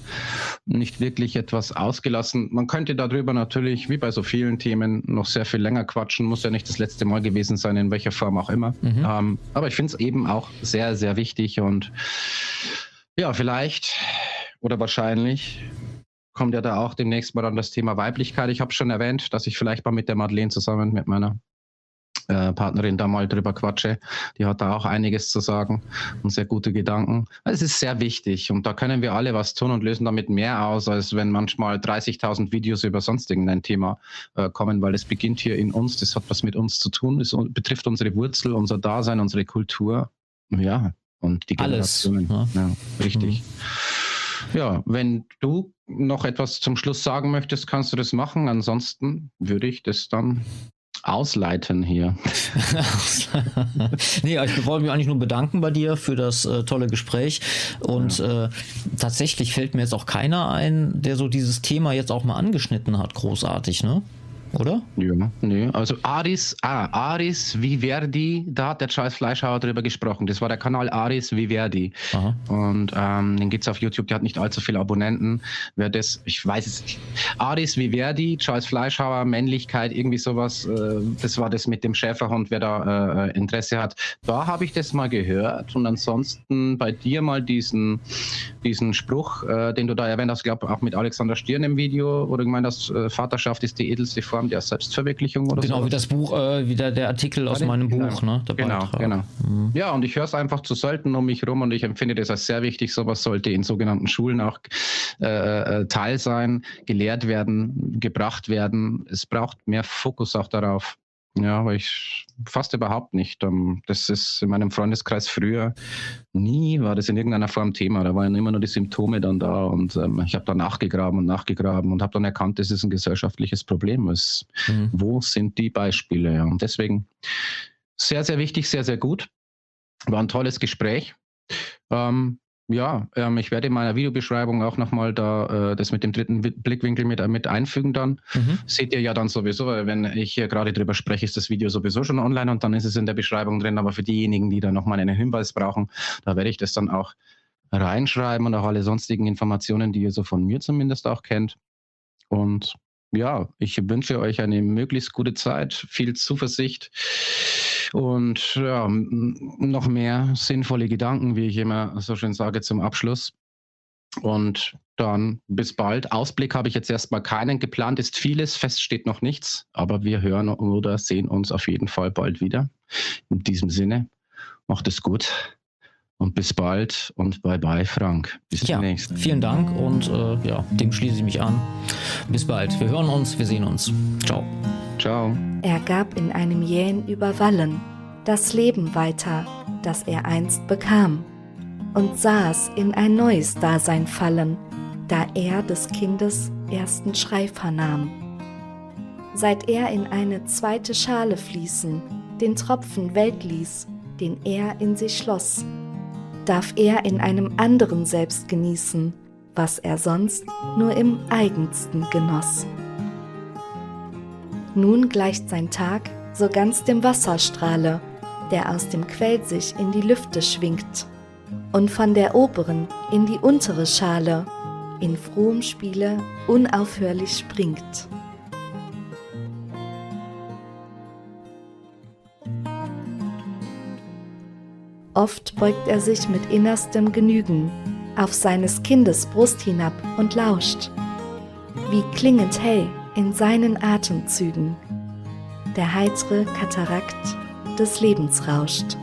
nicht wirklich etwas ausgelassen. Man könnte darüber natürlich, wie bei so vielen Themen, noch sehr viel länger quatschen. Muss ja nicht das letzte Mal gewesen sein, in welcher Form auch immer. Mhm. Ähm, aber ich finde es eben auch sehr, sehr wichtig und ja, vielleicht oder wahrscheinlich kommt ja da auch demnächst mal dann das Thema Weiblichkeit. Ich habe schon erwähnt, dass ich vielleicht mal mit der Madeleine zusammen, mit meiner äh, Partnerin da mal drüber quatsche. Die hat da auch einiges zu sagen und sehr gute Gedanken. Es ist sehr wichtig und da können wir alle was tun und lösen damit mehr aus, als wenn manchmal 30.000 Videos über sonst irgendein Thema äh, kommen, weil es beginnt hier in uns, das hat was mit uns zu tun, es betrifft unsere Wurzel, unser Dasein, unsere Kultur. Ja, und die Generationen. Alles. Ja, richtig. Mhm. Ja, wenn du noch etwas zum Schluss sagen möchtest, kannst du das machen. Ansonsten würde ich das dann ausleiten hier. nee, ich wollte mich eigentlich nur bedanken bei dir für das äh, tolle Gespräch. Und ja. äh, tatsächlich fällt mir jetzt auch keiner ein, der so dieses Thema jetzt auch mal angeschnitten hat, großartig, ne? Oder? Ja, nee. Also Aris, ah, Aris Viverdi, da hat der Charles Fleischhauer drüber gesprochen. Das war der Kanal Aris Viverdi. Aha. Und ähm, den gibt es auf YouTube, der hat nicht allzu viele Abonnenten. Wer das, ich weiß es nicht. Aris Viverdi, Charles Fleischhauer, Männlichkeit, irgendwie sowas. Äh, das war das mit dem Schäferhund, wer da äh, Interesse hat. Da habe ich das mal gehört. Und ansonsten bei dir mal diesen, diesen Spruch, äh, den du da erwähnt hast, glaube auch mit Alexander Stirn im Video, wo du gemeint hast, äh, Vaterschaft ist die edelste Form Form der Selbstverwirklichung oder so. Genau, wie das Buch, äh, wieder der Artikel aus meinem genau. Buch, ne? genau, Beitrag. genau. Mhm. Ja, und ich höre es einfach zu selten um mich rum und ich empfinde das als sehr wichtig. Sowas sollte in sogenannten Schulen auch äh, äh, Teil sein, gelehrt werden, gebracht werden. Es braucht mehr Fokus auch darauf. Ja, aber ich fast überhaupt nicht. Ähm, das ist in meinem Freundeskreis früher nie war das in irgendeiner Form Thema. Da waren immer nur die Symptome dann da und ähm, ich habe da nachgegraben und nachgegraben und habe dann erkannt, das ist ein gesellschaftliches Problem. Es, mhm. Wo sind die Beispiele? Und deswegen sehr, sehr wichtig, sehr, sehr gut. War ein tolles Gespräch. Ähm, ja, ähm, ich werde in meiner Videobeschreibung auch nochmal da äh, das mit dem dritten Blickwinkel mit, mit einfügen dann. Mhm. Seht ihr ja dann sowieso, wenn ich hier gerade drüber spreche, ist das Video sowieso schon online und dann ist es in der Beschreibung drin. Aber für diejenigen, die da nochmal einen Hinweis brauchen, da werde ich das dann auch reinschreiben und auch alle sonstigen Informationen, die ihr so von mir zumindest auch kennt. Und ja, ich wünsche euch eine möglichst gute Zeit, viel Zuversicht und ja, noch mehr sinnvolle Gedanken, wie ich immer so schön sage, zum Abschluss. Und dann bis bald. Ausblick habe ich jetzt erstmal keinen. Geplant ist vieles, fest steht noch nichts, aber wir hören oder sehen uns auf jeden Fall bald wieder. In diesem Sinne, macht es gut und bis bald und bye bye, Frank. Bis ja, demnächst. Vielen Dank und äh, ja, dem schließe ich mich an. Bis bald. Wir hören uns, wir sehen uns. Ciao. Ciao. Er gab in einem jähen Überwallen das Leben weiter, das er einst bekam, und saß in ein neues Dasein fallen, da er des Kindes ersten Schrei vernahm. Seit er in eine zweite Schale fließen, den Tropfen Welt ließ, den er in sich schloss, darf er in einem anderen selbst genießen, was er sonst nur im eigensten genoss. Nun gleicht sein Tag so ganz dem Wasserstrahle, der aus dem Quell sich in die Lüfte schwingt und von der oberen in die untere Schale in frohem Spiele unaufhörlich springt. Oft beugt er sich mit innerstem Genügen auf seines Kindes Brust hinab und lauscht, wie klingend hell in seinen Atemzügen der heitere Katarakt des Lebens rauscht.